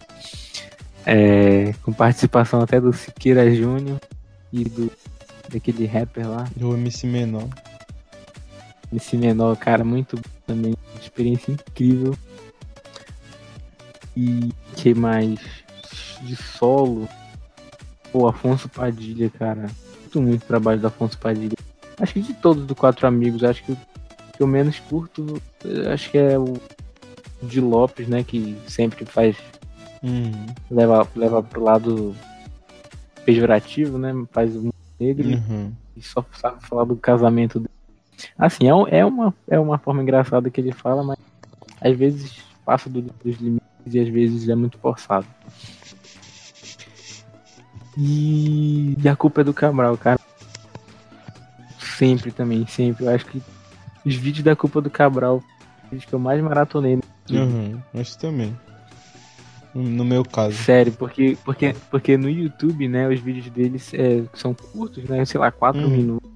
É, com participação até do Siqueira Júnior e do daquele rapper lá. Do MC Menor. MC Menor, cara, muito também, experiência incrível. E que mais? De solo. Pô, Afonso Padilha, cara. Muito, muito trabalho do Afonso Padilha. Acho que de todos do Quatro Amigos, acho que o que eu menos curto, acho que é o de Lopes, né? Que sempre faz. Hum. Leva, leva pro lado pejorativo, né? Faz o negro uhum. e só sabe falar do casamento dele. Assim, é, é, uma, é uma forma engraçada que ele fala, mas às vezes passa do, dos limites e às vezes é muito forçado. E, e a culpa é do Cabral, cara. Sempre também, sempre. Eu acho que os vídeos da culpa do Cabral, os que eu mais maratonei. Uhum, acho também. No meu caso. Sério, porque, porque, porque no YouTube, né, os vídeos deles é, são curtos, né? Sei lá, 4 uhum. minutos.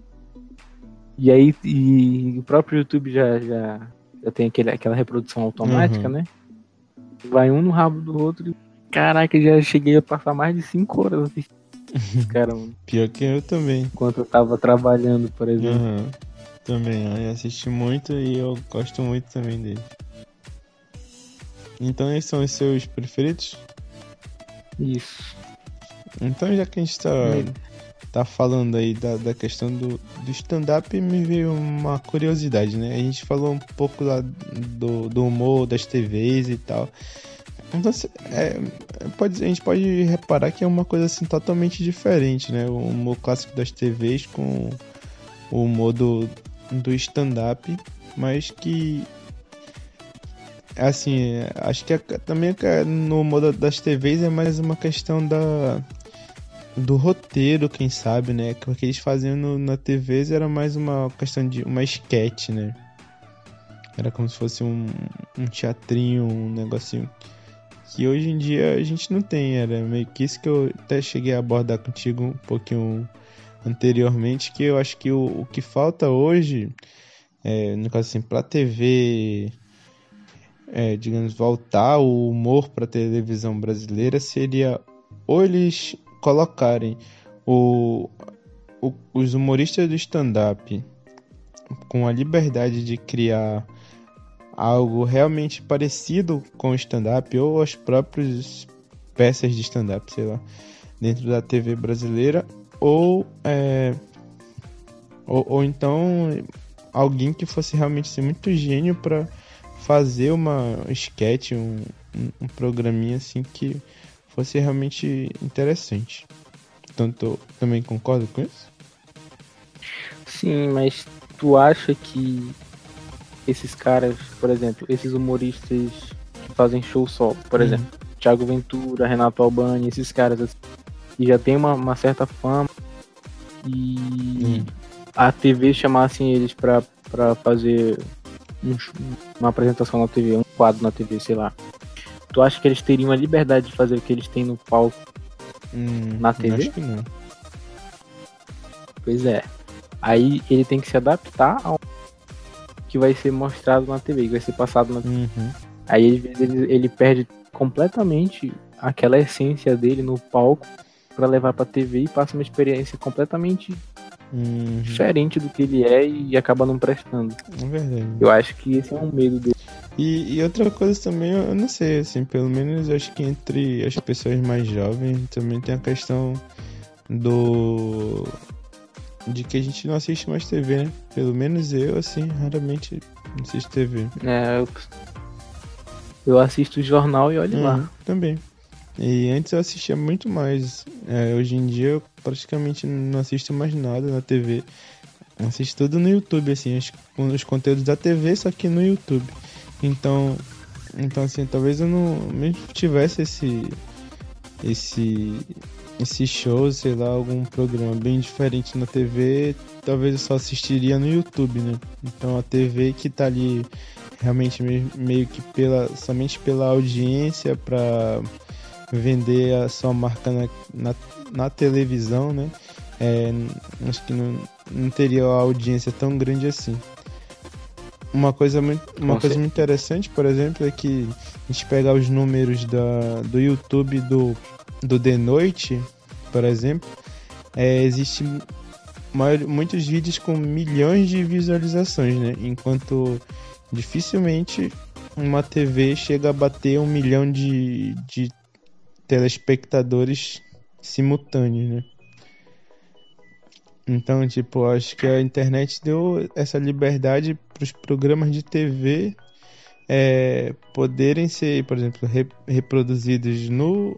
E aí e o próprio YouTube já, já, já tem aquele, aquela reprodução automática, uhum. né? Vai um no rabo do outro e. Caraca, já cheguei a passar mais de 5 horas assistindo. Cara, mano. Pior que eu também. Enquanto eu tava trabalhando, por exemplo. Uhum. Também, eu assisti muito e eu gosto muito também dele. Então esses são os seus preferidos? Isso. Então já que a gente tá, tá falando aí da, da questão do, do stand-up, me veio uma curiosidade, né? A gente falou um pouco lá do, do humor das TVs e tal. Então, é, pode, a gente pode reparar que é uma coisa assim totalmente diferente, né? O humor clássico das TVs com o humor do, do stand-up, mas que assim, acho que é, também é, no modo das TVs é mais uma questão da do roteiro, quem sabe, né? Que o que eles faziam no, na TV era mais uma questão de uma sketch, né? Era como se fosse um, um teatrinho, um negocinho que hoje em dia a gente não tem. Era meio que isso que eu até cheguei a abordar contigo um pouquinho anteriormente, que eu acho que o, o que falta hoje, é, no caso assim, pra TV, é, digamos, voltar o humor pra televisão brasileira seria ou eles colocarem o, o os humoristas do stand-up com a liberdade de criar algo realmente parecido com o stand-up ou as próprias peças de stand-up, sei lá, dentro da TV brasileira, ou, é, ou, ou então alguém que fosse realmente ser muito gênio para fazer uma sketch, um, um programinha assim que fosse realmente interessante. Tanto também concordo com isso? Sim, mas tu acha que esses caras, por exemplo, esses humoristas que fazem show solo, por uhum. exemplo, Thiago Ventura, Renato Albani, esses caras assim, que já tem uma, uma certa fama e uhum. a TV chamassem eles pra, pra fazer um, uma apresentação na TV, um quadro na TV, sei lá. Tu acha que eles teriam a liberdade de fazer o que eles têm no palco Hum, Na TV? Acho que não. Pois é. Aí ele tem que se adaptar ao que vai ser mostrado na TV, que vai ser passado na Uhum. Aí às vezes ele, ele perde completamente aquela essência dele no palco pra levar pra TV e passa uma experiência completamente Uhum. diferente do que ele é e acaba não prestando. É verdade. Eu acho que esse é um medo dele. E, e outra coisa também, eu não sei, assim, pelo menos eu acho que entre as pessoas mais jovens também tem a questão do. De que a gente não assiste mais TV, né? Pelo menos eu, assim, raramente assisto TV. É, eu, eu assisto o jornal e olho Uhum, lá. Também. E antes eu assistia muito mais. É, hoje em dia eu praticamente não assisto mais nada na TV. Eu assisto tudo no YouTube, assim, os, os conteúdos da TV, só que no YouTube. Então, então assim, talvez eu não mesmo tivesse esse esse esse show, sei lá, algum programa bem diferente na TV, talvez eu só assistiria no YouTube, né? Então a TV que tá ali realmente me- meio que pela somente pela audiência para vender a sua marca na, na, na televisão, né? É, acho que não, não teria a audiência tão grande assim. Uma coisa muito, uma Com coisa muito interessante, por exemplo, é que a gente pegar os números da, do YouTube do, do The Noite, por exemplo, é, existe maior, muitos vídeos com milhões de visualizações, né? Enquanto dificilmente uma TV chega a bater um milhão de, de telespectadores simultâneos, né? Então, tipo, acho que a internet deu essa liberdade para os programas de TV é, poderem ser, por exemplo, re- reproduzidos no,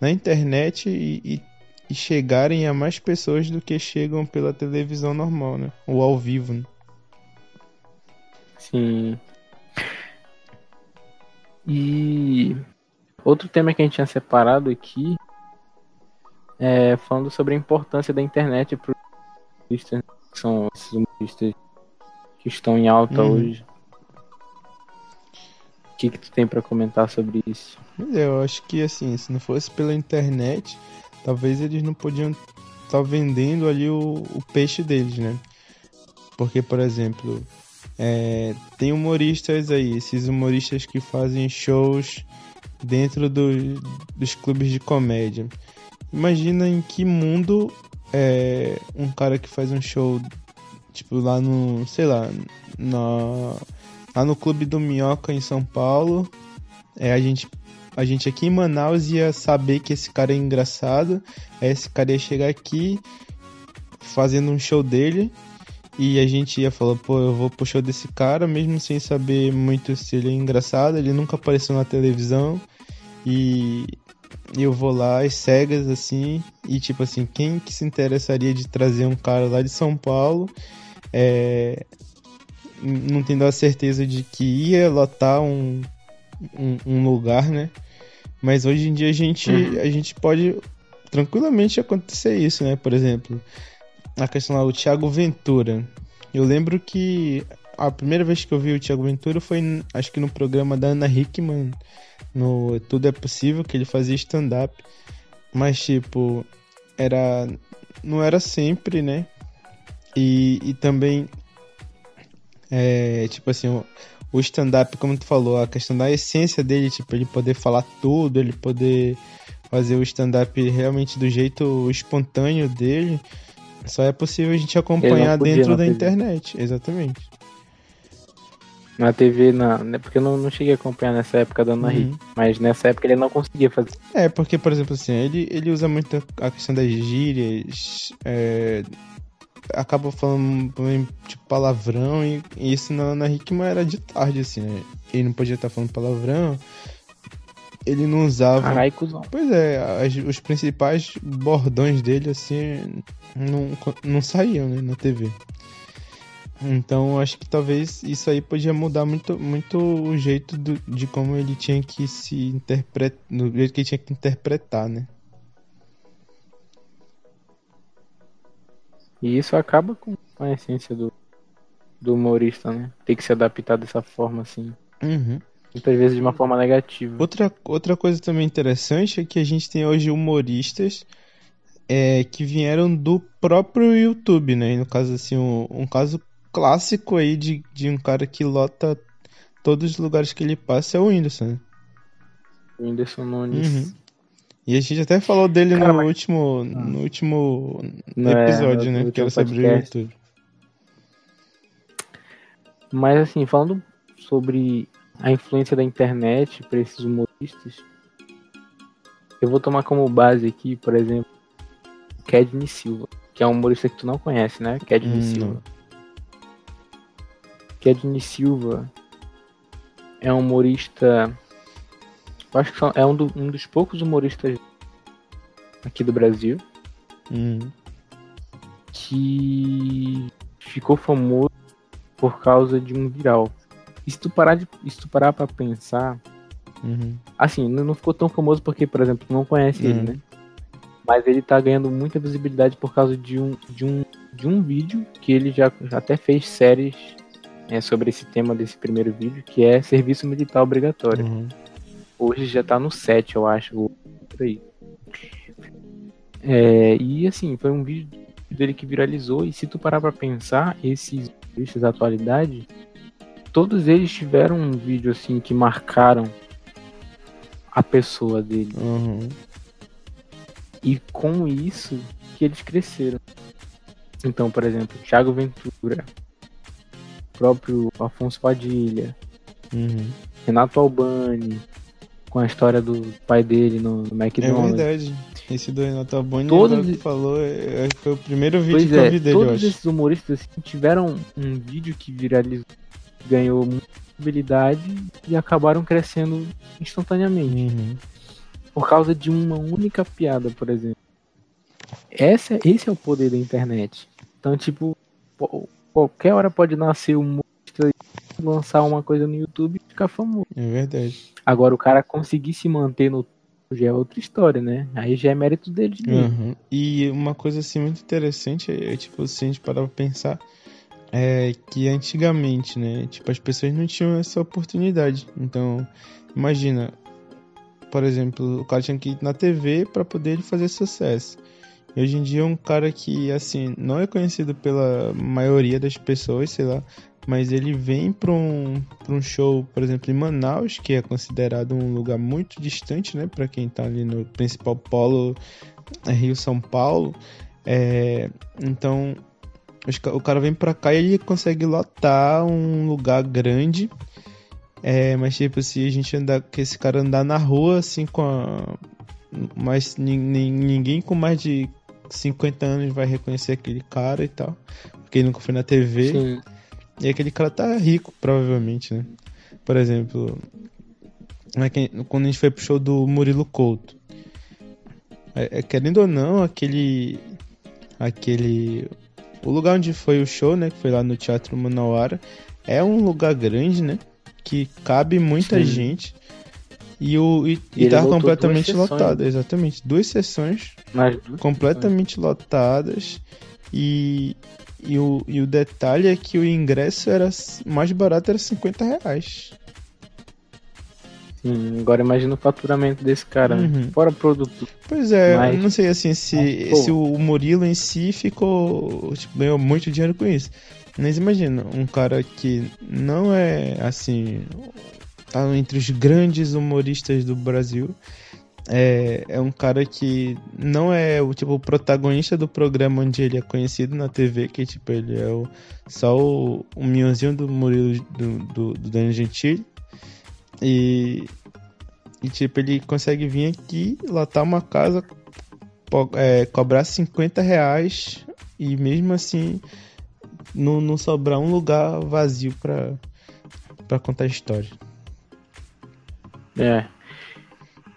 na internet e, e- e chegarem a mais pessoas do que chegam pela televisão normal, né? Ou ao vivo, né? Sim. E outro tema que a gente tinha separado aqui é falando sobre a importância da internet para os humoristas, que são esses humoristas que estão em alta Uhum. hoje. Que, que tu tem para comentar sobre isso? É, eu acho que assim, se não fosse pela internet, talvez eles não podiam estar vendendo ali o, o peixe deles, né? Porque, por exemplo, é, tem humoristas aí, esses humoristas que fazem shows dentro do- dos clubes de comédia. Imagina em que mundo é, um cara que faz um show, tipo, lá no, sei lá, na, lá no Clube do Minhoca em São Paulo, é, a gente a gente aqui em Manaus ia saber que esse cara é engraçado, aí esse cara ia chegar aqui fazendo um show dele e a gente ia falar, pô, eu vou pro show desse cara, mesmo sem saber muito se ele é engraçado, ele nunca apareceu na televisão e eu vou lá às cegas assim, e tipo assim, quem que se interessaria de trazer um cara lá de São Paulo, é, não tendo a certeza de que ia lotar um, um, um lugar, né? Mas hoje em dia a gente, Uhum. a gente pode tranquilamente acontecer isso, né? Por exemplo, a questão lá, o Thiago Ventura. Eu lembro que a primeira vez que eu vi o Thiago Ventura foi, acho que no programa da Ana Hickman, no Tudo é Possível, que ele fazia stand-up. Mas, tipo, era. Não era sempre, né? E, e também. É, tipo assim, o, o stand-up, como tu falou, a questão da essência dele, tipo, ele poder falar tudo, ele poder fazer o stand-up realmente do jeito espontâneo dele, só é possível a gente acompanhar podia dentro da TV. internet, exatamente. Na TV, na, né, porque eu não, não cheguei a acompanhar nessa época da Ana Uhum. Mas nessa época ele não conseguia fazer. É, porque, por exemplo, assim, ele, ele usa muito a questão das gírias, é, acaba falando tipo, palavrão, e, e isso na, na Hickman era de tarde, assim, né? Ele não podia estar falando palavrão, ele não usava... Cuzão. Pois é, as- os principais bordões dele, assim, não, não saíam, né, na TV. Então, acho que talvez isso aí podia mudar muito, muito o jeito do- de como ele tinha que se interpretar, do jeito que ele tinha que interpretar, né? E isso acaba com a essência do, do humorista, né? Tem que se adaptar dessa forma, assim. Uhum. muitas vezes de uma forma negativa. Outra, outra coisa também interessante é que a gente tem hoje humoristas é, que vieram do próprio YouTube, né? No caso, assim, um, um caso clássico aí de, de um cara que lota todos os lugares que ele passa é o Whindersson. Né? Whindersson Nunes. Uhum. E a gente até falou dele cara, no, mas... último, no último episódio, é, né? Que era sobre o YouTube. Mas assim, falando sobre a influência da internet para esses humoristas, eu vou tomar como base aqui, por exemplo, Kedney Silva, que é um humorista que tu não conhece, né? Kedney hum, Silva. Kedney Silva é um humorista. Eu acho que é um, do, um dos poucos humoristas aqui do Brasil hum. que ficou famoso por causa de um viral. E se tu parar, de, se tu parar pra pensar, uhum. assim, não, ficou tão famoso porque, por exemplo, tu não conhece uhum. ele, né? Mas ele tá ganhando muita visibilidade por causa de um, de um, de um vídeo que ele já, já até fez séries é, sobre esse tema desse primeiro vídeo, que é serviço militar obrigatório. Uhum. Hoje já tá no 7, eu acho, por aí. É, e assim, foi um vídeo dele que viralizou, e se tu parar pra pensar, esses vídeos da atualidade, todos eles tiveram um vídeo assim que marcaram a pessoa dele. Uhum. E com isso que eles cresceram. Então, por exemplo, Thiago Ventura, próprio Afonso Padilha, uhum. Renato Albani, com a história do pai dele no, no McDonald's. É verdade. Esse do Renato Albani todos... que falou, é, foi o primeiro vídeo pois que é, eu vi dele, todos esses humoristas assim, tiveram um vídeo que viralizou, ganhou muita visibilidade e acabaram crescendo instantaneamente. Uhum. Por causa de uma única piada, por exemplo. Essa, esse é o poder da internet. Então, tipo, qualquer hora pode nascer um humorista lançar uma coisa no YouTube e ficar famoso. É verdade. Agora, o cara conseguir se manter no já é outra história, né? Aí já é mérito dele Uhum. E uma coisa assim muito interessante é, tipo, se a gente parar pra pensar, é que antigamente, né? Tipo, as pessoas não tinham essa oportunidade. Então, imagina, por exemplo, o cara tinha que ir na TV para poder fazer sucesso. E hoje em dia um cara que, assim, não é conhecido pela maioria das pessoas, sei lá, mas ele vem para um, um show, por exemplo, em Manaus, que é considerado um lugar muito distante, né, para quem está ali no principal polo é Rio-São Paulo. É, então, o cara vem para cá e ele consegue lotar um lugar grande. É, mas tipo, se a gente andar, que esse cara andar na rua assim com a, mas ninguém com mais de 50 anos vai reconhecer aquele cara e tal, porque ele nunca foi na TV. Sim. E aquele cara tá rico, provavelmente, né? Por exemplo, né, quando a gente foi pro show do Murilo Couto. É, é, querendo ou não, aquele. Aquele. O lugar onde foi o show, né? Que foi lá no Teatro Manauara. É um lugar grande, né? Que cabe muita Sim. gente. E, o, e, e, e tava completamente lotado, exatamente. Duas sessões completamente sessões. lotadas. E, e o, e o detalhe é que o ingresso era mais barato, era 50 reais. Sim, agora imagina o faturamento desse cara, né? uhum. fora produto. Pois é, Mas... eu não sei assim se, Mas, se o Murilo em si ficou. Tipo, ganhou muito dinheiro com isso. Mas imagina, um cara que não é assim. tá entre os grandes humoristas do Brasil é, é um cara que não é o tipo protagonista do programa onde ele é conhecido na TV, que tipo, ele é o, só o, o minhãozinho do Murilo do, do, do Daniel Gentili. E, e tipo, ele consegue vir aqui, lotar uma casa, é, cobrar 50 reais e mesmo assim não, não sobrar um lugar vazio pra, pra contar a história. É.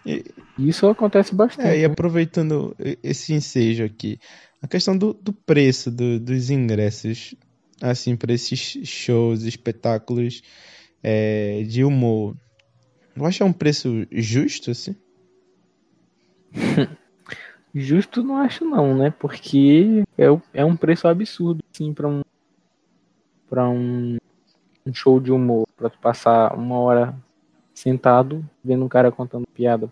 E, isso acontece bastante. É, e né? aproveitando esse ensejo aqui, a questão do, do preço do, dos ingressos, assim, para esses shows, espetáculos é, de humor, eu acho é um preço justo, assim? justo não acho não, né? Porque é, é um preço absurdo, assim, para um para um, um show de humor, para tu passar uma hora sentado vendo um cara contando piada.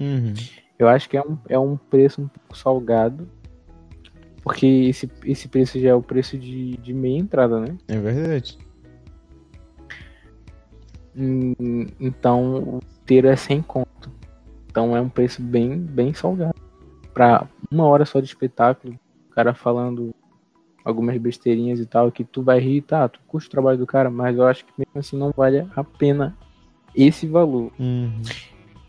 Uhum. Eu acho que é um, é um preço um pouco salgado. Porque esse, esse preço já é o preço de, de meia entrada, né? É verdade. Hum, Então o inteiro é sem conto. Então é um preço bem, bem salgado. Pra uma hora só de espetáculo, o cara falando algumas besteirinhas e tal, que tu vai rir, tá, tu curte o trabalho do cara, mas eu acho que mesmo assim não vale a pena esse valor. Uhum.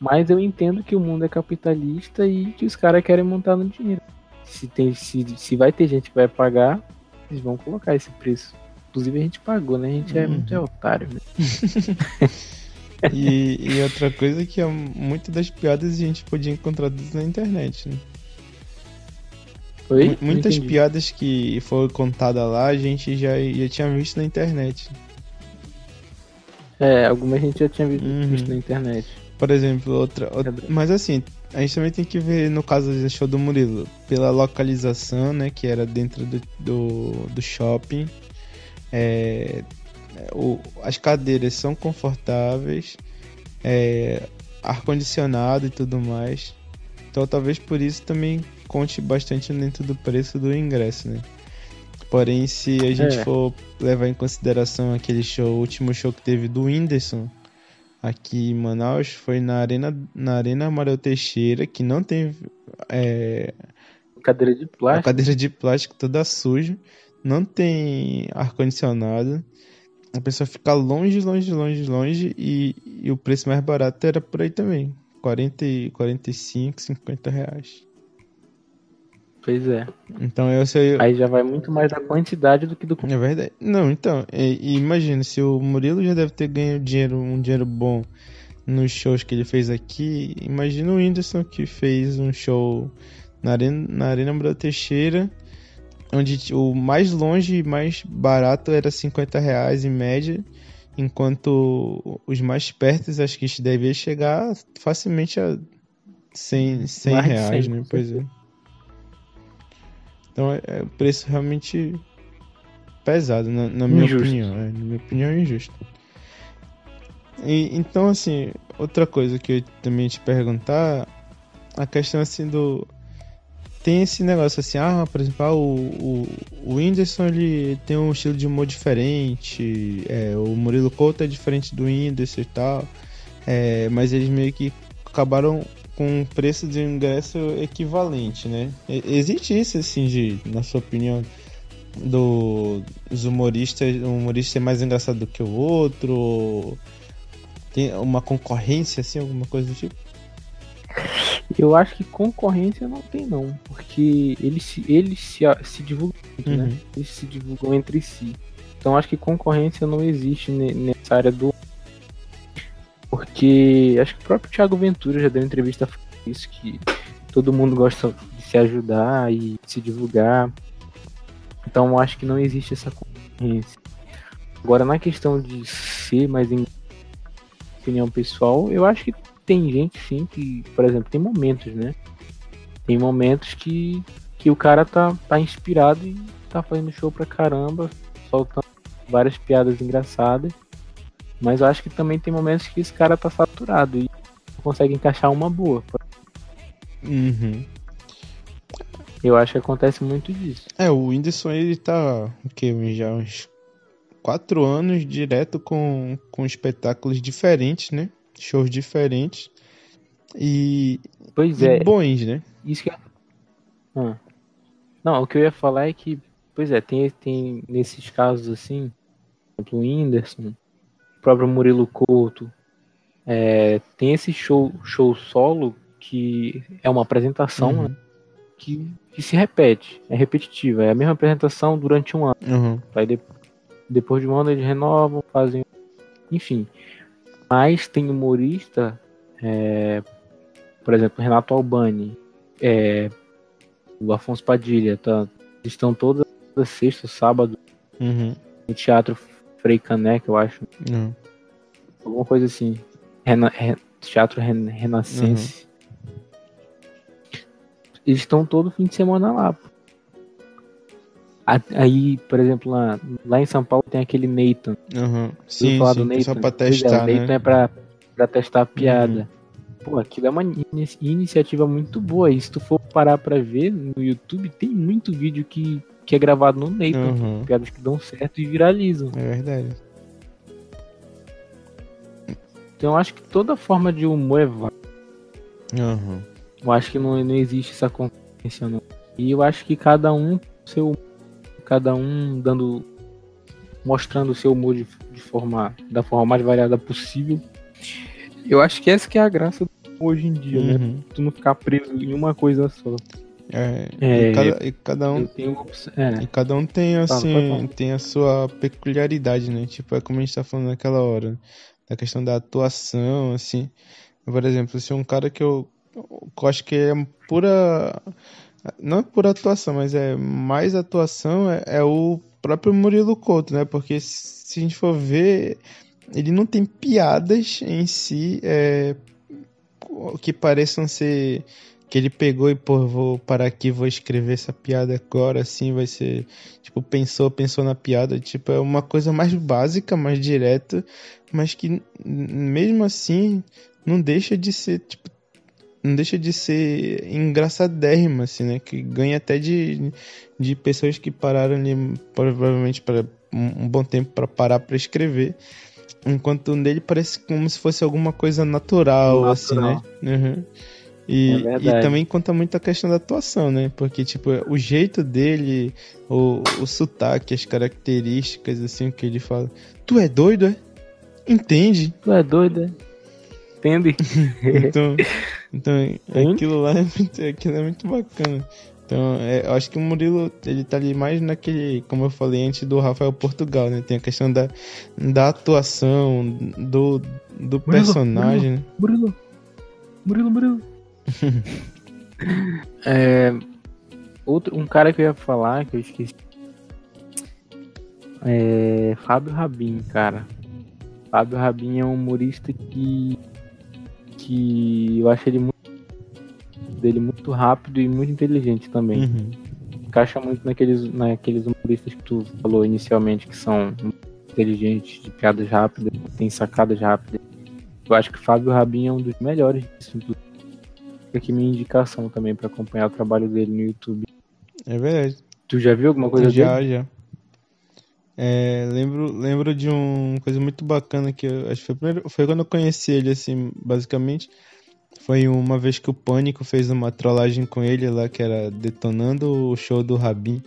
Mas eu entendo que o mundo é capitalista e que os caras querem montar no dinheiro. Se, tem, se, se vai ter gente que vai pagar, eles vão colocar esse preço. Inclusive a gente pagou, né? A gente é Uhum. muito é otário, né? E, e outra coisa que é muitas das piadas a gente podia encontrar na internet, né? Oi? Muitas piadas que foram contadas lá, a gente já, já tinha visto na internet. É, algumas a gente já tinha visto, Uhum. visto na internet. Por exemplo, outra, outra-? Mas assim, a gente também tem que ver, no caso do show do Murilo, pela localização, né? Que era dentro do, do, do shopping. É, o- as cadeiras são confortáveis, é, ar-condicionado e tudo mais. Então talvez por isso também conte bastante dentro do preço do ingresso, né? Porém, se a gente É. for levar em consideração aquele show, o último show que teve do Whindersson aqui em Manaus, foi na Arena, na Arena Amarelo Teixeira, que não tem é, Cadeira de plástico. cadeira de plástico toda suja, não tem ar-condicionado. A pessoa fica longe, longe, longe, longe e, e o preço mais barato era por aí também. 40, e- 45, 50 reais. Pois é. Então eu sei. Aí já vai muito mais da quantidade do que do. É verdade. Não, então, e, e imagina, se o Murilo já deve ter ganho dinheiro, um dinheiro bom nos shows que ele fez aqui, imagina o Whindersson que fez um show na Arena, na Arena Amadeu Teixeira, onde o mais longe e mais barato era 50 reais em média, enquanto os mais perto acho que devia chegar facilmente a 100, 100 Mais de reais, 100, né? Pois é. Então é, é um preço realmente pesado, na, na minha Injusto. opinião. É, na minha opinião, é injusto. E, então, assim, outra coisa que eu também te perguntar, a questão assim do. Tem esse negócio assim, ah, por exemplo, ah, o, o, o Whindersson ele tem um estilo de humor diferente, é, o Murilo Couto é diferente do Whindersson e tal, é, mas eles meio que acabaram com um preço de ingresso equivalente, né? Existe isso, assim, de, na sua opinião, do, dos humoristas, um humorista é mais engraçado do que o outro? ou Tem uma concorrência, assim, alguma coisa do tipo? Eu acho que concorrência não tem, não. Porque eles se, eles se, se divulgam, né? Uhum. Eles se divulgam entre si. Então acho que concorrência não existe ne- nessa área do. Porque acho que o próprio Thiago Ventura já deu entrevista isso, que todo mundo gosta de se ajudar e se divulgar. Então acho que não existe essa concorrência. Agora na questão de ser mais em opinião pessoal, eu acho que tem gente sim que, por exemplo, tem momentos, né? Tem momentos que, que o cara tá, tá inspirado e tá fazendo show pra caramba, soltando várias piadas engraçadas. Mas eu acho que também tem momentos que esse cara tá saturado e consegue encaixar uma boa. Uhum. Eu acho que acontece muito disso. É, o Whindersson ele tá o quê? já uns quatro anos direto com, com espetáculos diferentes, né? Shows diferentes. E, Pois e é, bons, né? isso que. Ah. Não, o que eu ia falar é que, pois é, tem, tem nesses casos assim, por exemplo, o Whindersson, próprio Murilo Couto, é, tem esse show, show solo que é uma apresentação Uhum. né, que, que se repete, é repetitiva, é a mesma apresentação durante um ano. Uhum. Aí de- depois de um ano eles renovam, fazem. Enfim. Mas tem humorista, é, por exemplo, Renato Albani, é, o Afonso Padilha, tá, estão toda sexta, sábado, Uhum. no Teatro Frei Caneca, eu acho. Uhum. Alguma coisa assim. Rena- Re- Teatro Ren- Renascense. Eles estão todo fim de semana lá. Aí, por exemplo, lá, lá em São Paulo tem aquele Nathan. Uhum. Sim, falar sim, do só Nathan? pra Pois é, testar, Nathan né? é pra, pra testar a piada. Uhum. Pô, aquilo é uma in iniciativa muito boa. E se tu for parar pra ver no YouTube, tem muito vídeo que, que é gravado no Nathan. Uhum. Piadas que dão certo e viralizam. É verdade. Então eu acho que toda forma de humor é válida. Uhum. Eu acho que não, não existe essa concorrência, não. E eu acho que cada um seu cada um dando mostrando o seu humor de, de forma da forma mais variada possível. Eu acho que essa que é a graça hoje em dia, né? uhum. né? Tu não ficar preso em uma coisa só. É, é, e, cada, e, cada, um é. e cada um tem assim tem a sua peculiaridade né tipo é como a gente tá falando naquela hora da questão da atuação assim por exemplo se um cara que eu, eu acho que é pura não é por atuação, mas é mais atuação é, é, o próprio Murilo Couto, né? Porque se a gente for ver, ele não tem piadas em si é, que pareçam ser que ele pegou e pô, vou parar aqui, vou escrever essa piada agora, assim vai ser, tipo, pensou, pensou na piada, tipo, é uma coisa mais básica, mais direta, mas que mesmo assim não deixa de ser, tipo, não deixa de ser engraçadérrima, assim, né? Que ganha até de, de pessoas que pararam ali, provavelmente, para um, bom tempo para parar para escrever. Enquanto nele parece como se fosse alguma coisa natural, natural. assim, né? Uhum. E, é e, também conta muito a questão da atuação, né? Porque, tipo, o jeito dele, o, o sotaque, as características, assim, que ele fala. Tu é doido, é? Entende? Tu é doido, é? Entende? então, então aquilo lá é muito, aquilo é muito bacana. Então, é, eu acho que o Murilo, ele tá ali mais naquele, como eu falei antes, do Rafael Portugal, né? Tem a questão da, da atuação, do, do Murilo, personagem. Né? Murilo, Murilo, Murilo. É, outro, um cara que eu ia falar, que eu esqueci. É Fábio Rabin, cara. Fábio Rabin é um humorista que que eu acho ele muito dele muito rápido e muito inteligente também. Uhum. Encaixa muito naqueles, naqueles humoristas que tu falou inicialmente, que são inteligentes, de piadas rápidas, tem sacadas rápidas. Eu acho que Fábio Rabin é um dos melhores disso. Fica aqui minha indicação também para acompanhar o trabalho dele no YouTube. É verdade. Tu já viu alguma coisa já, dele? Já, já. É, lembro, lembro de uma coisa muito bacana que eu, acho que foi, primeiro, foi quando eu conheci ele, assim, basicamente. Foi uma vez que o Pânico fez uma trollagem com ele lá, que era detonando o show do Rabin.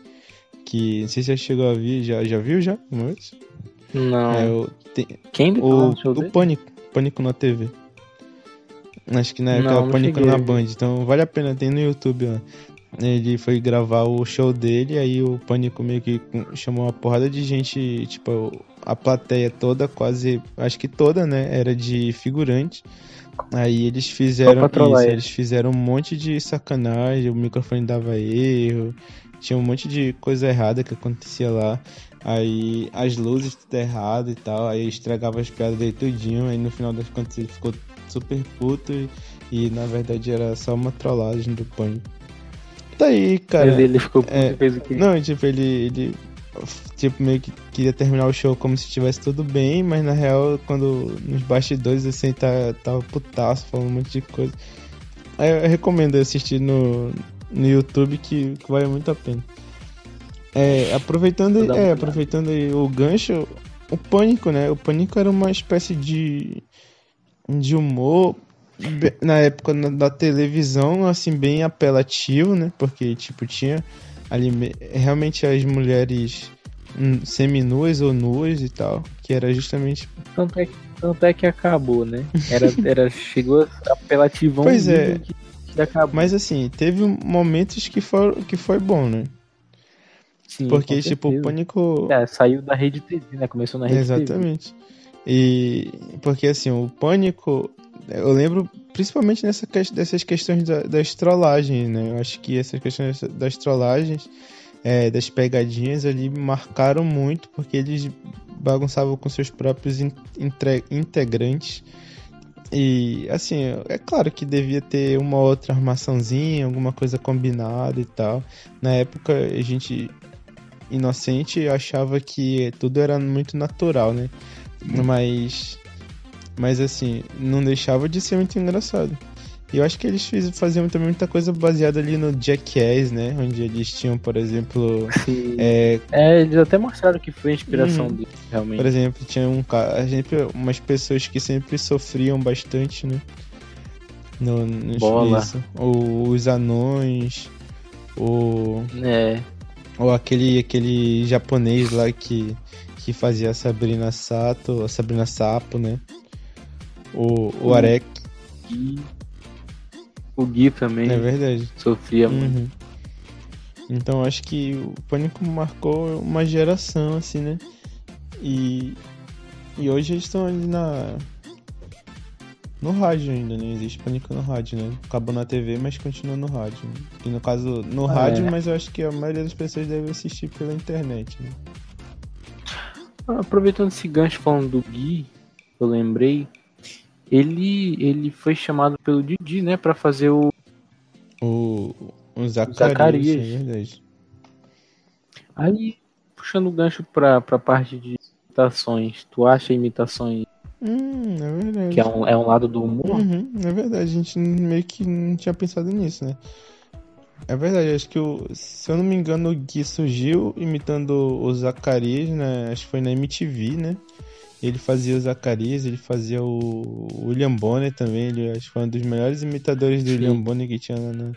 Que não sei se você chegou a ver, já, já viu já? Uma vez? Não. É, o, tem, Quem o, o, o Pânico, Pânico na TV. Acho que na época era Pânico cheguei. na Band, então vale a pena, tem no YouTube lá. Ele foi gravar o show dele, aí o Pânico meio que chamou uma porrada de gente, tipo, a plateia toda, quase, acho que toda, né, era de figurante. Aí eles fizeram isso, eles fizeram um monte de sacanagem, o microfone dava erro, tinha um monte de coisa errada que acontecia lá. Aí as luzes tudo errado e tal, aí estragava as piadas dele tudinho, aí no final das contas ele ficou super puto e, e na verdade era só uma trollagem do Pânico. Tá aí, cara. Mas ele ficou é, fez o quê? Não, tipo, ele, ele tipo, meio que queria terminar o show como se estivesse tudo bem, mas na real, quando nos bastidores, assim, tá, tava putaço, falando um monte de coisa. Aí eu recomendo assistir no, no YouTube que, que vale muito a pena. É, aproveitando, é, aproveitando o gancho, o Pânico, né? O Pânico era uma espécie de, de humor na época da televisão, assim, bem apelativo, né? Porque, tipo, tinha ali realmente as mulheres hum, seminuas ou nuas e tal, que era justamente... Tanto é que, tanto é que acabou, né? Era, era, chegou apelativão pois é. Que, que acabou. Mas, assim, teve momentos que, for, que foi bom, né? Sim, Porque, tipo, o Pânico... É, saiu da rede TV, né? Começou na rede Exatamente. TV. Exatamente. E porque assim, o Pânico, eu lembro principalmente nessa, dessas questões da, das trollagens, né? Eu acho que essas questões das trollagens, é, das pegadinhas ali marcaram muito, porque eles bagunçavam com seus próprios integrantes. E assim, é claro que devia ter uma outra armaçãozinha, alguma coisa combinada e tal. Na época a gente inocente achava que tudo era muito natural, né? Mas Mas assim, não deixava de ser muito engraçado. E eu acho que eles fiz, faziam também muita coisa baseada ali no Jackass, né? Onde eles tinham, por exemplo. É... é... eles até mostraram que foi a inspiração Uhum. dele, realmente. Por exemplo, tinha um cara. Sempre, umas pessoas que sempre sofriam bastante, né? No, no Bola. isso. Ou os anões. Ou. É. Ou aquele, aquele japonês lá que, que fazia a Sabrina Sato, a Sabrina Sapo, né? O, o Hum. Arek, Gui. O Gui também é verdade. sofria muito. Uhum. Então acho que o Pânico marcou uma geração, assim, né? E, e hoje eles estão ali na. No rádio ainda, né? Existe Pânico no rádio, né? Acabou na TV, mas continua no rádio. Né? E no caso, no Ah, rádio, é. mas eu acho que a maioria das pessoas deve assistir pela internet, né? Ah, Aproveitando esse gancho falando do Gui, eu lembrei. Ele, ele foi chamado pelo Didi, né, pra fazer o. O, o Zacarias, Zacarias. é verdade. Aí, puxando o gancho pra, pra parte de imitações, tu acha imitações Hum, é verdade. que é um, é um lado do humor? Uhum, é verdade, a gente meio que não tinha pensado nisso, né? É verdade, acho que o, se eu não me engano o Gui surgiu imitando o Zacarias, né? Acho que foi na MTV, né? Ele fazia o Zacarias, ele fazia o William Bonner também, ele acho que foi um dos melhores imitadores do Sim. William Bonner que tinha na,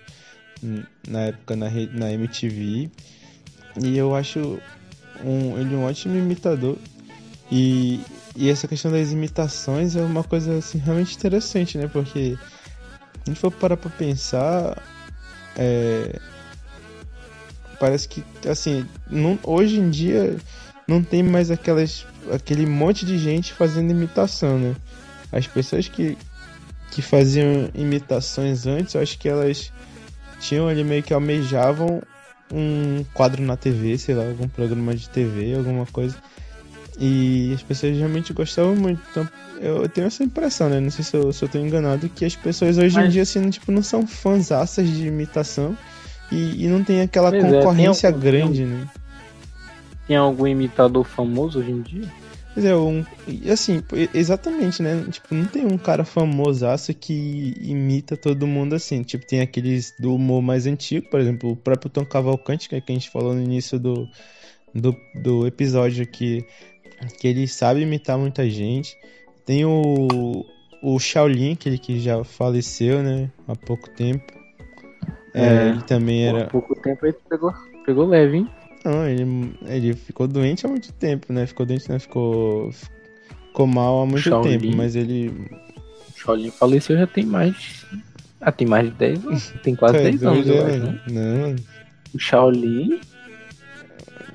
na época na, na MTV. E eu acho um, ele um ótimo imitador. E, e essa questão das imitações é uma coisa assim, realmente interessante, né? Porque se a gente for parar pra pensar, é, parece que assim, não- hoje em dia não tem mais aquelas aquele monte de gente fazendo imitação, né? As pessoas que, que faziam imitações antes, eu acho que elas tinham ali meio que almejavam um quadro na TV, sei lá, algum programa de TV, alguma coisa. E as pessoas realmente gostavam muito. Então, eu tenho essa impressão, né? Não sei se eu, se eu tô enganado, que as pessoas hoje em Mas- dia, assim, tipo, não são fãzaças de imitação e, e não tem aquela Pois é, tem concorrência algum- grande, né? Tem algum imitador famoso hoje em dia? Mas é um. e Assim, exatamente, né? Tipo, não tem um cara famosaço que imita todo mundo assim. Tipo, tem aqueles do humor mais antigo, por exemplo, o próprio Tom Cavalcante, que é que a gente falou no início do, do, do episódio aqui, que ele sabe imitar muita gente. Tem o. O Shaolin, aquele que já faleceu, né? Há pouco tempo. É, É. ele também era. Há pouco tempo ele pegou, pegou leve, hein? Não, ele, ele ficou doente há muito tempo, né? Ficou doente, né? Ficou, ficou mal há muito Shaolin. tempo, mas ele. O Shaolin faleceu já tem mais. Ah, tem mais de 10 anos. Tem quase Tá 10 anos, eu né, acho, mano? né? Não, O Shaolin.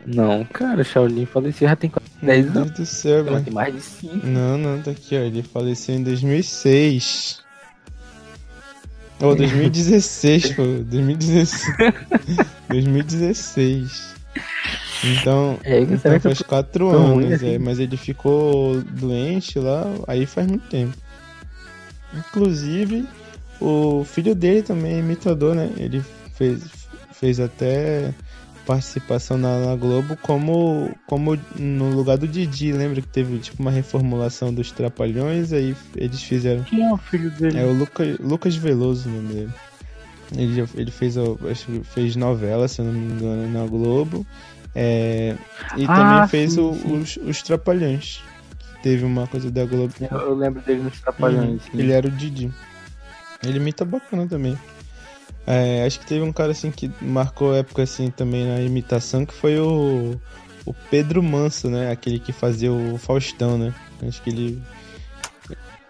Não, cara, o Shaolin faleceu já tem quase 10 Meu anos. Deus do céu, Não, mano. tem mais de 5. Não, não, tá aqui, ó. Ele faleceu em 2006. Ou 2016, pô. 2016. 2016. Então, É, então faz tô 4 tão ruim anos, assim? é, mas ele ficou doente lá, aí faz muito tempo. Inclusive, o filho dele também é imitador, né? Ele fez, fez até participação na, na Globo como, como no lugar do Didi. Lembra que teve tipo uma reformulação dos Trapalhões? Aí eles fizeram. Quem é o filho dele? É o Luca, Lucas Veloso o nome dele. Ele, ele fez, acho que fez novela, se eu não me engano, na Globo. É, e Ah, também fez sim, o- sim. Os, os Trapalhões. Teve uma coisa da Globo. Eu, eu lembro dele nos Trapalhões. Uhum. Ele era o Didi. Ele imita bacana também. É, acho que teve um cara assim que marcou época assim também na imitação que foi o, o Pedro Manso, né? Aquele que fazia o Faustão, né? Acho que ele.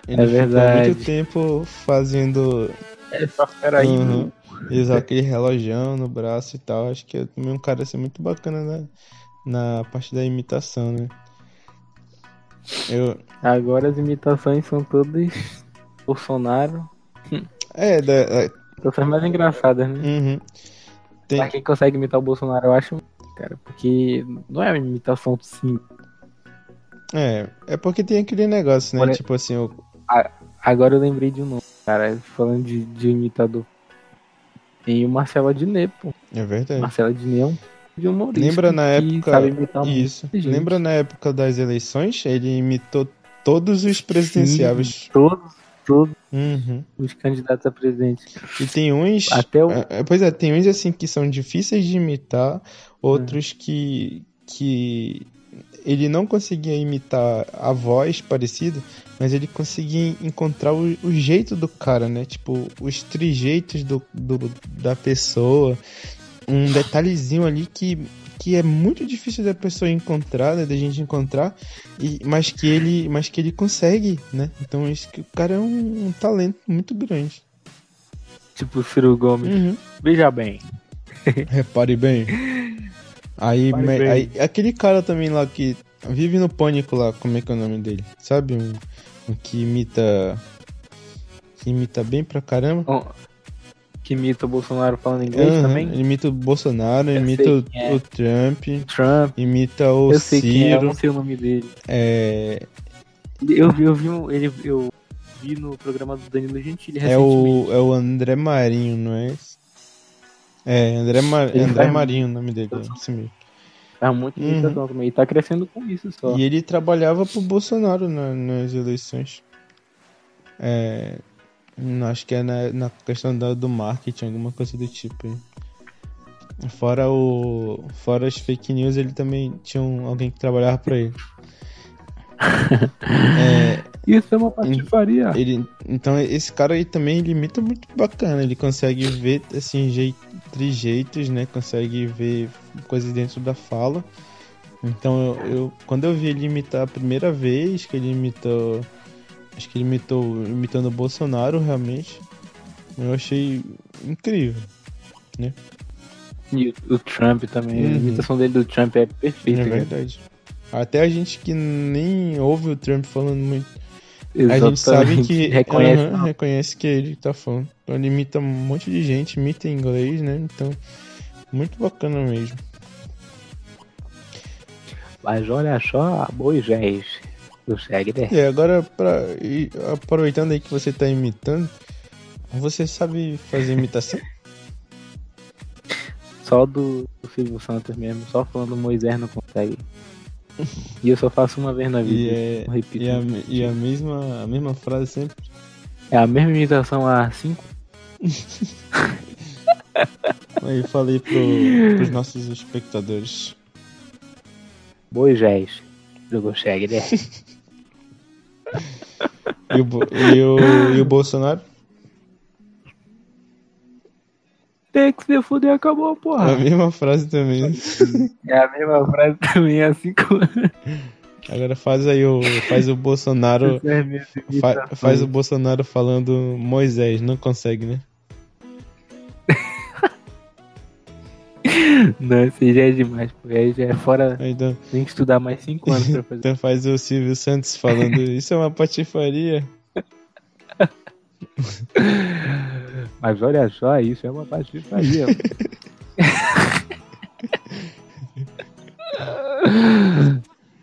Ele É ficou verdade. muito tempo fazendo. É, só peraí. Uhum. Usar aquele relojão no braço e tal. Acho que é também um cara assim muito bacana na, na parte da imitação, né? Eu, Agora as imitações são todas Bolsonaro. é, da, São as mais engraçadas, né? uhum. Tem, Pra quem consegue imitar o Bolsonaro, eu acho, cara, porque não é uma imitação simples. É, é porque tem aquele negócio, né? Tipo assim, o, Agora eu lembrei de um nome, cara, falando de, de imitador. Tem o Marcelo Adnet, pô. é verdade. Marcelo Adnet é um de humorista Lembra na época. Isso. Lembra na época das eleições? Ele imitou Todos os presidenciáveis. Todos, todos Uhum. os candidatos a presidente. E tem uns. Até o. é, é, Pois é, tem uns assim que são difíceis de imitar, outros que. que ele não conseguia imitar a voz parecida, mas ele conseguia encontrar o, o jeito do cara, né? Tipo, os trejeitos do, do, da pessoa, um detalhezinho ali que, que é muito difícil da pessoa encontrar, né? Da gente encontrar, e, mas, que ele, mas que ele consegue, né? Então isso que o cara é um, um talento muito grande. Tipo o Ciro Gomes. Uhum. Veja bem. Repare bem. Aí, Repare me- bem. aí, aquele cara também lá que vive no pânico lá, como é que é o nome dele? Sabe? Um, um que imita. Que imita bem pra caramba. Ó, Que imita o Bolsonaro falando inglês Aham, também. Ele imita o Bolsonaro, Eu imita o, é. o Trump, Trump. imita o eu sei quem é, eu Ciro. não sei o nome dele. É, Eu vi, eu vi, um- ele, eu vi no programa do Danilo Gentili é, o, é o André Marinho, não é esse? É, André, Ma- Ele André Marinho o nome dele, é esse mesmo. Faz muita Uhum. imitação também. E tá crescendo com isso só. E ele trabalhava pro Bolsonaro na- nas eleições. É, acho que é na, na questão da- do marketing, alguma coisa do tipo. aí. Fora o. Fora as fake news, ele também tinha um- alguém que trabalhava pra ele. É, Isso é uma patifaria. ele, então esse cara aí também ele imita muito bacana, ele consegue ver assim jei- trejeitos, né? Consegue ver coisas dentro da fala. Então eu, eu- quando eu vi ele imitar a primeira vez que ele imitou, acho que ele imitou imitando o Bolsonaro realmente, eu achei incrível. E o, Trump também. A Uhum. imitação dele do Trump é perfeita. É cara. verdade. Até a gente que nem ouve o Trump falando muito A gente Exatamente. sabe que reconhece. aham, reconhece que é ele que tá falando. Então ele imita um monte de gente, imita em inglês, né? Então, muito bacana mesmo. Mas olha só, Moisés do Segre. E agora, pra, e aproveitando aí que você tá imitando, você sabe fazer imitação? Só do, do Silvio Santos mesmo, só falando Moisés não consegue. E eu só faço uma vez na E, vida. é, não repito. e, a, e a, mesma, a mesma frase sempre? É a mesma imitação há cinco. Aí falei pro, pros nossos espectadores. Moisés do Segre. E o, e o, e o Bolsonaro? Tem que se fuder, acabou, A porra. mesma frase também. É a mesma frase também há cinco anos. Agora faz aí o. Faz o Bolsonaro. É minhas Fa- imitações. faz o Bolsonaro falando Moisés, não consegue, né? Não, esse já é demais, pô. Aí já é fora. Aí, Então, Tem que estudar mais cinco anos pra fazer. então faz o Silvio Santos falando isso é uma patifaria. Mas olha só, isso é uma patifaria.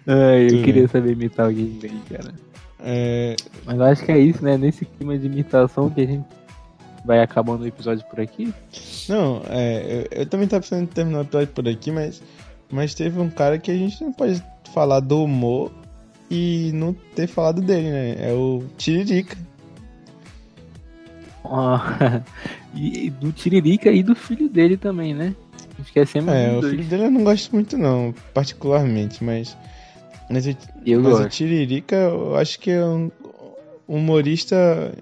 Ai, eu Tudo queria bem. saber imitar alguém bem, cara. É, Mas eu acho que é isso, né? Nesse clima de imitação que a gente vai acabando o episódio por aqui. não, é, eu, eu também tava pensando em terminar o episódio por aqui, mas, mas teve um cara que a gente não pode falar do humor e não ter falado dele, né? É o Tiririca. Ó, e do Tiririca e do filho dele também, né? Esquecemos É, o dois. filho dele eu não gosto muito não, particularmente, mas... Mas, o- Eu mas o. Tiririca eu acho que é um humorista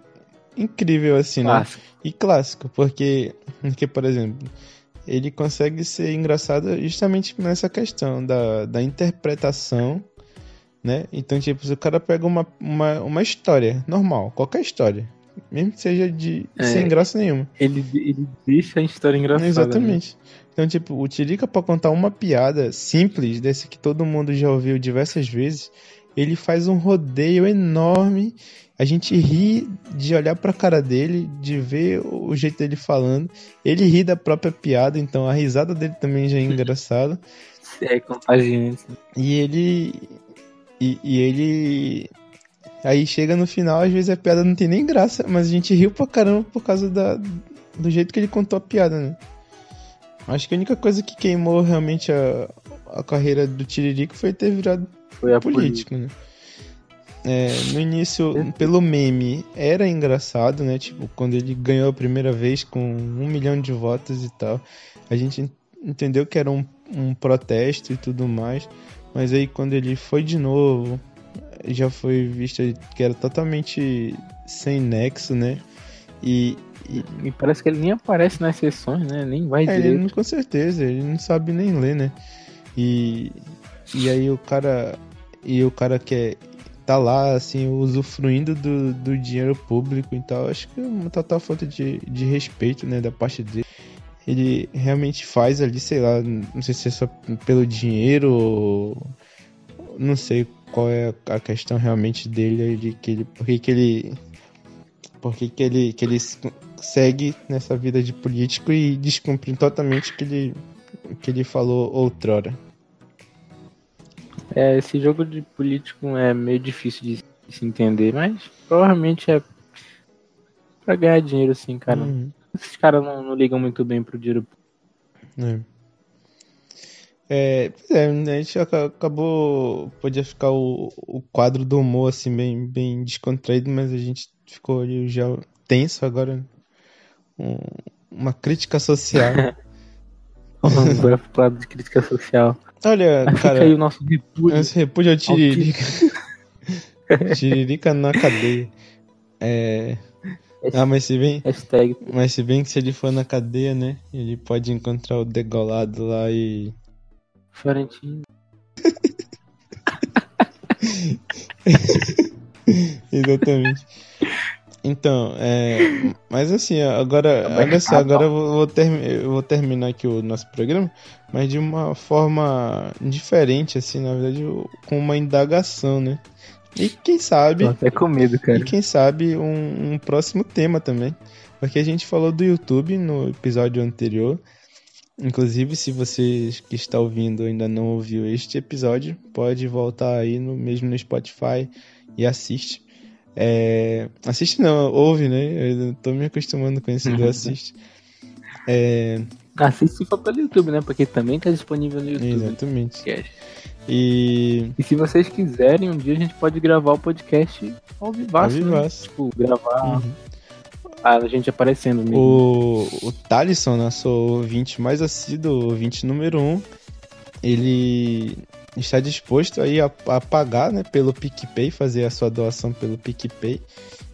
incrível, assim, né? Clássico. E clássico, porque, porque, por exemplo, ele consegue ser engraçado justamente nessa questão da, da interpretação, né? Então, tipo, se o cara pega uma, uma, uma história normal, qualquer história, mesmo que seja de É. sem graça nenhuma. Ele, ele deixa a história engraçada. né? Exatamente. Então, tipo, o Tirica pra contar uma piada simples, desse que todo mundo já ouviu diversas vezes, ele faz um rodeio enorme. A gente ri de olhar pra cara dele, de ver o jeito dele falando. Ele ri da própria piada, então a risada dele também já é engraçada. Né? É contagiante. E ele. E, e ele. Aí chega no final, às vezes a piada não tem nem graça, mas a gente riu pra caramba por causa da, do jeito que ele contou a piada, né? Acho que a única coisa que queimou realmente a, a carreira do Tiririca foi ter virado Foi a política. político, né? É, no início, pelo meme, era engraçado, né? Tipo, quando ele ganhou a primeira vez com um milhão de votos e tal. A gente entendeu que era um, um protesto e tudo mais. Mas aí quando ele foi de novo, já foi visto que era totalmente sem nexo, né? E, e, e, parece que ele nem aparece nas sessões, né? Nem vai é, direito. Ele, com certeza, ele não sabe nem ler, né? E, e aí o cara. E o cara quer tá lá, assim, usufruindo do, do dinheiro público e tal. Acho que é uma total falta de, de respeito, né, da parte dele. Ele realmente faz ali, sei lá, não sei se é só pelo dinheiro ou. Não sei qual é a questão realmente dele, de que ele. Por que, ele. Por que, que ele, que ele segue nessa vida de político e descumpre totalmente o que ele, que ele falou outrora. É, esse jogo de político é meio difícil de se entender, mas provavelmente é pra ganhar dinheiro, assim, cara. Uhum. Esses caras não, não, ligam muito bem pro dinheiro. É. É, é, a gente acabou. Podia ficar o, o quadro do humor assim, bem, bem descontraído, mas a gente ficou ali já tenso agora. Um, uma crítica social. Vamos para o lado de crítica social. Olha, cara. Fica aí o nosso repúdio. Esse repúdio é o Tiririca. tiririca na cadeia. É. Ah, mas se bem. Hashtag. Mas se bem que se ele for na cadeia, né? Ele pode encontrar o degolado lá e. Florentino. Exatamente. Então, é. Mas assim, agora. Olha só, agora eu vou, ter, eu vou terminar aqui o nosso programa, mas de uma forma diferente, assim, na verdade, com uma indagação, né? E quem sabe. Tô até com medo, cara. E quem sabe um, um próximo tema também. Porque a gente falou do YouTube no episódio anterior. Inclusive, se você que está ouvindo ainda não ouviu este episódio, pode voltar aí no mesmo no Spotify e assiste. É... Assiste não, ouve, né? Eu tô me acostumando com esse do assiste. É... Assiste for pelo YouTube, né? Porque também tá disponível no YouTube. Exatamente. E... e se vocês quiserem, um dia a gente pode gravar o podcast ao vivaço. Ao Né? Tipo, gravar uhum. a gente aparecendo mesmo. O, o Thalisson, nosso ouvinte mais assíduo, ouvinte número 1, um, ele está disposto aí a, a pagar né, pelo PicPay, fazer a sua doação pelo PicPay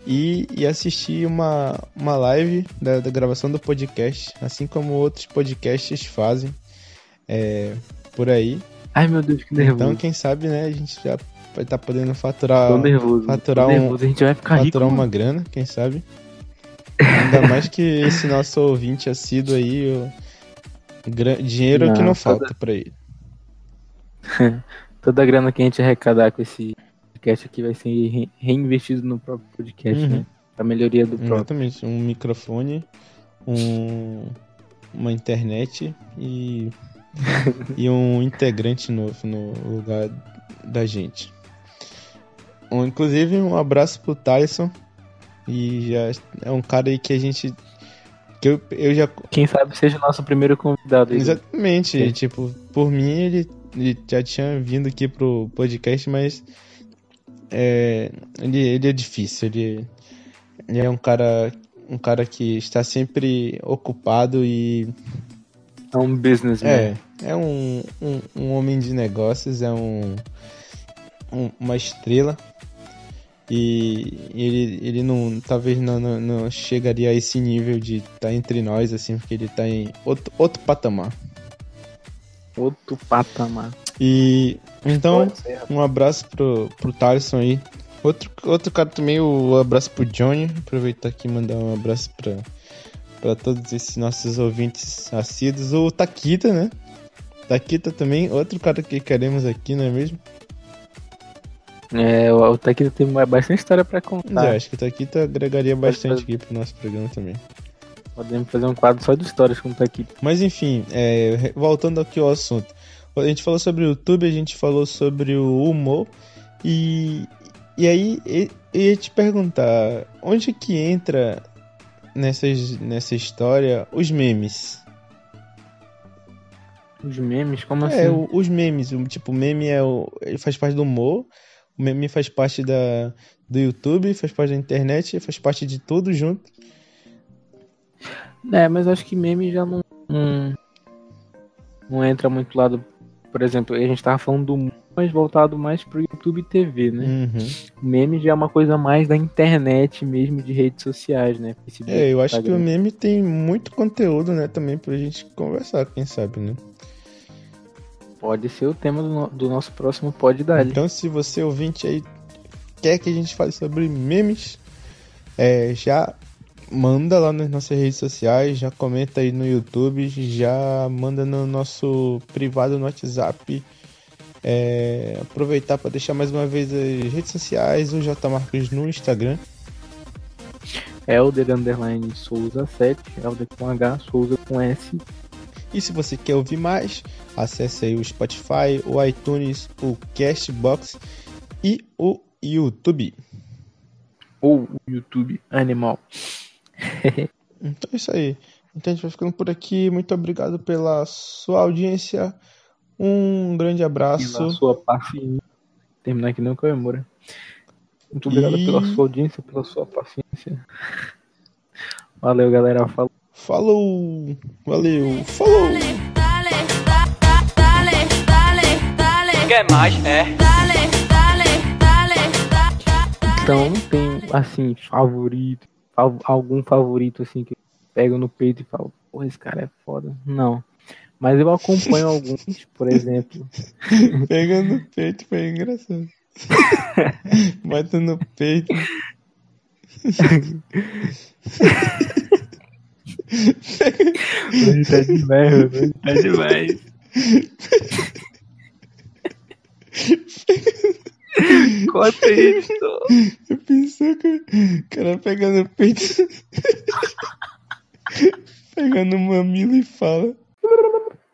e, e assistir uma, uma live da, da gravação do podcast, assim como outros podcasts fazem é, por aí. Ai meu Deus, que nervoso. Então, quem sabe, né, a gente já vai estar tá podendo faturar. Tô nervoso, faturar tô um, nervoso. A gente vai ficar faturar rico, uma grana, quem sabe. Ainda mais que esse nosso ouvinte assíduo aí, o, dinheiro não, é que não falta toda... para ele. Toda a grana que a gente arrecadar com esse podcast aqui vai ser reinvestido no próprio podcast, uhum. né? Pra melhoria do próprio. Exatamente. Um microfone, um, uma internet e, e um integrante novo no lugar da gente. Um, inclusive, um abraço pro Tyson. E já é um cara aí que a gente que eu, eu já. Quem sabe seja o nosso primeiro convidado. Aí. Exatamente. Tipo, por mim, ele ele já tinha vindo aqui pro podcast, mas é, ele, ele é difícil. Ele, ele é um cara, um cara que está sempre ocupado e. É um businessman. É, é um, um, um homem de negócios, é um, um uma estrela. E ele, ele não, talvez não, não, não chegaria a esse nível de estar tá entre nós, assim, porque ele está em outro, outro patamar. Outro patamar. E então, um abraço pro, pro Thaleson aí. Outro, outro cara também, o um abraço pro Johnny. Aproveitar aqui e mandar um abraço pra, pra todos esses nossos ouvintes assíduos. O Takita, né? Takita também, outro cara que queremos aqui, não é mesmo? É, o, o Takita tem bastante história pra contar. É, acho que o Takita agregaria bastante aqui pro nosso programa também. Podemos fazer um quadro só de histórias com o Taquito. Mas enfim, é, voltando aqui ao assunto. A gente falou sobre o YouTube, a gente falou sobre o humor. E, e aí eu ia te perguntar, onde que entra nessas, nessa história os memes? Os memes? Como é, assim? É, os memes. Tipo, o meme é o, ele faz parte do humor. O meme faz parte da, do YouTube, faz parte da internet, faz parte de tudo junto. É, mas acho que meme já não, não, não entra muito lá do. Por exemplo, a gente tava falando do mais voltado mais pro YouTube TV, né? Uhum. Meme já é uma coisa mais da internet mesmo, de redes sociais, né? Facebook, É, eu acho que o Instagram. meme tem muito conteúdo, né, também pra gente conversar, quem sabe, né? Pode ser o tema do, do nosso próximo Pode Dar. Então, se você ouvinte aí quer que a gente fale sobre memes, é, já manda lá nas nossas redes sociais, já comenta aí no YouTube, já manda no nosso privado no WhatsApp. É, aproveitar para deixar mais uma vez as redes sociais, o J Marcos no Instagram. Helder Underline Souza 7, Helder com H, Souza com S. E se você quer ouvir mais, acesse aí o Spotify, o iTunes, o Castbox e o YouTube. Ou o YouTube Animal. Então é isso aí. Então a gente vai ficando por aqui. Muito obrigado pela sua audiência. Um grande Pela abraço. sua paciência. Terminar aqui não comemora. Muito obrigado E- pela sua audiência, pela sua paciência. Valeu, galera. Falou. Falou! Valeu! Falou! Quer mais? É. Então, não tem, assim, favorito. Algum favorito, assim, que pego no peito e falo, porra, esse cara é foda. Não. Mas eu acompanho alguns, por exemplo. Pegando no peito foi engraçado. Bota no peito. Hoje tá demais. Hoje tá demais. Corta isso. Eu pensei que o cara pega no peito. pega no mamilo e fala.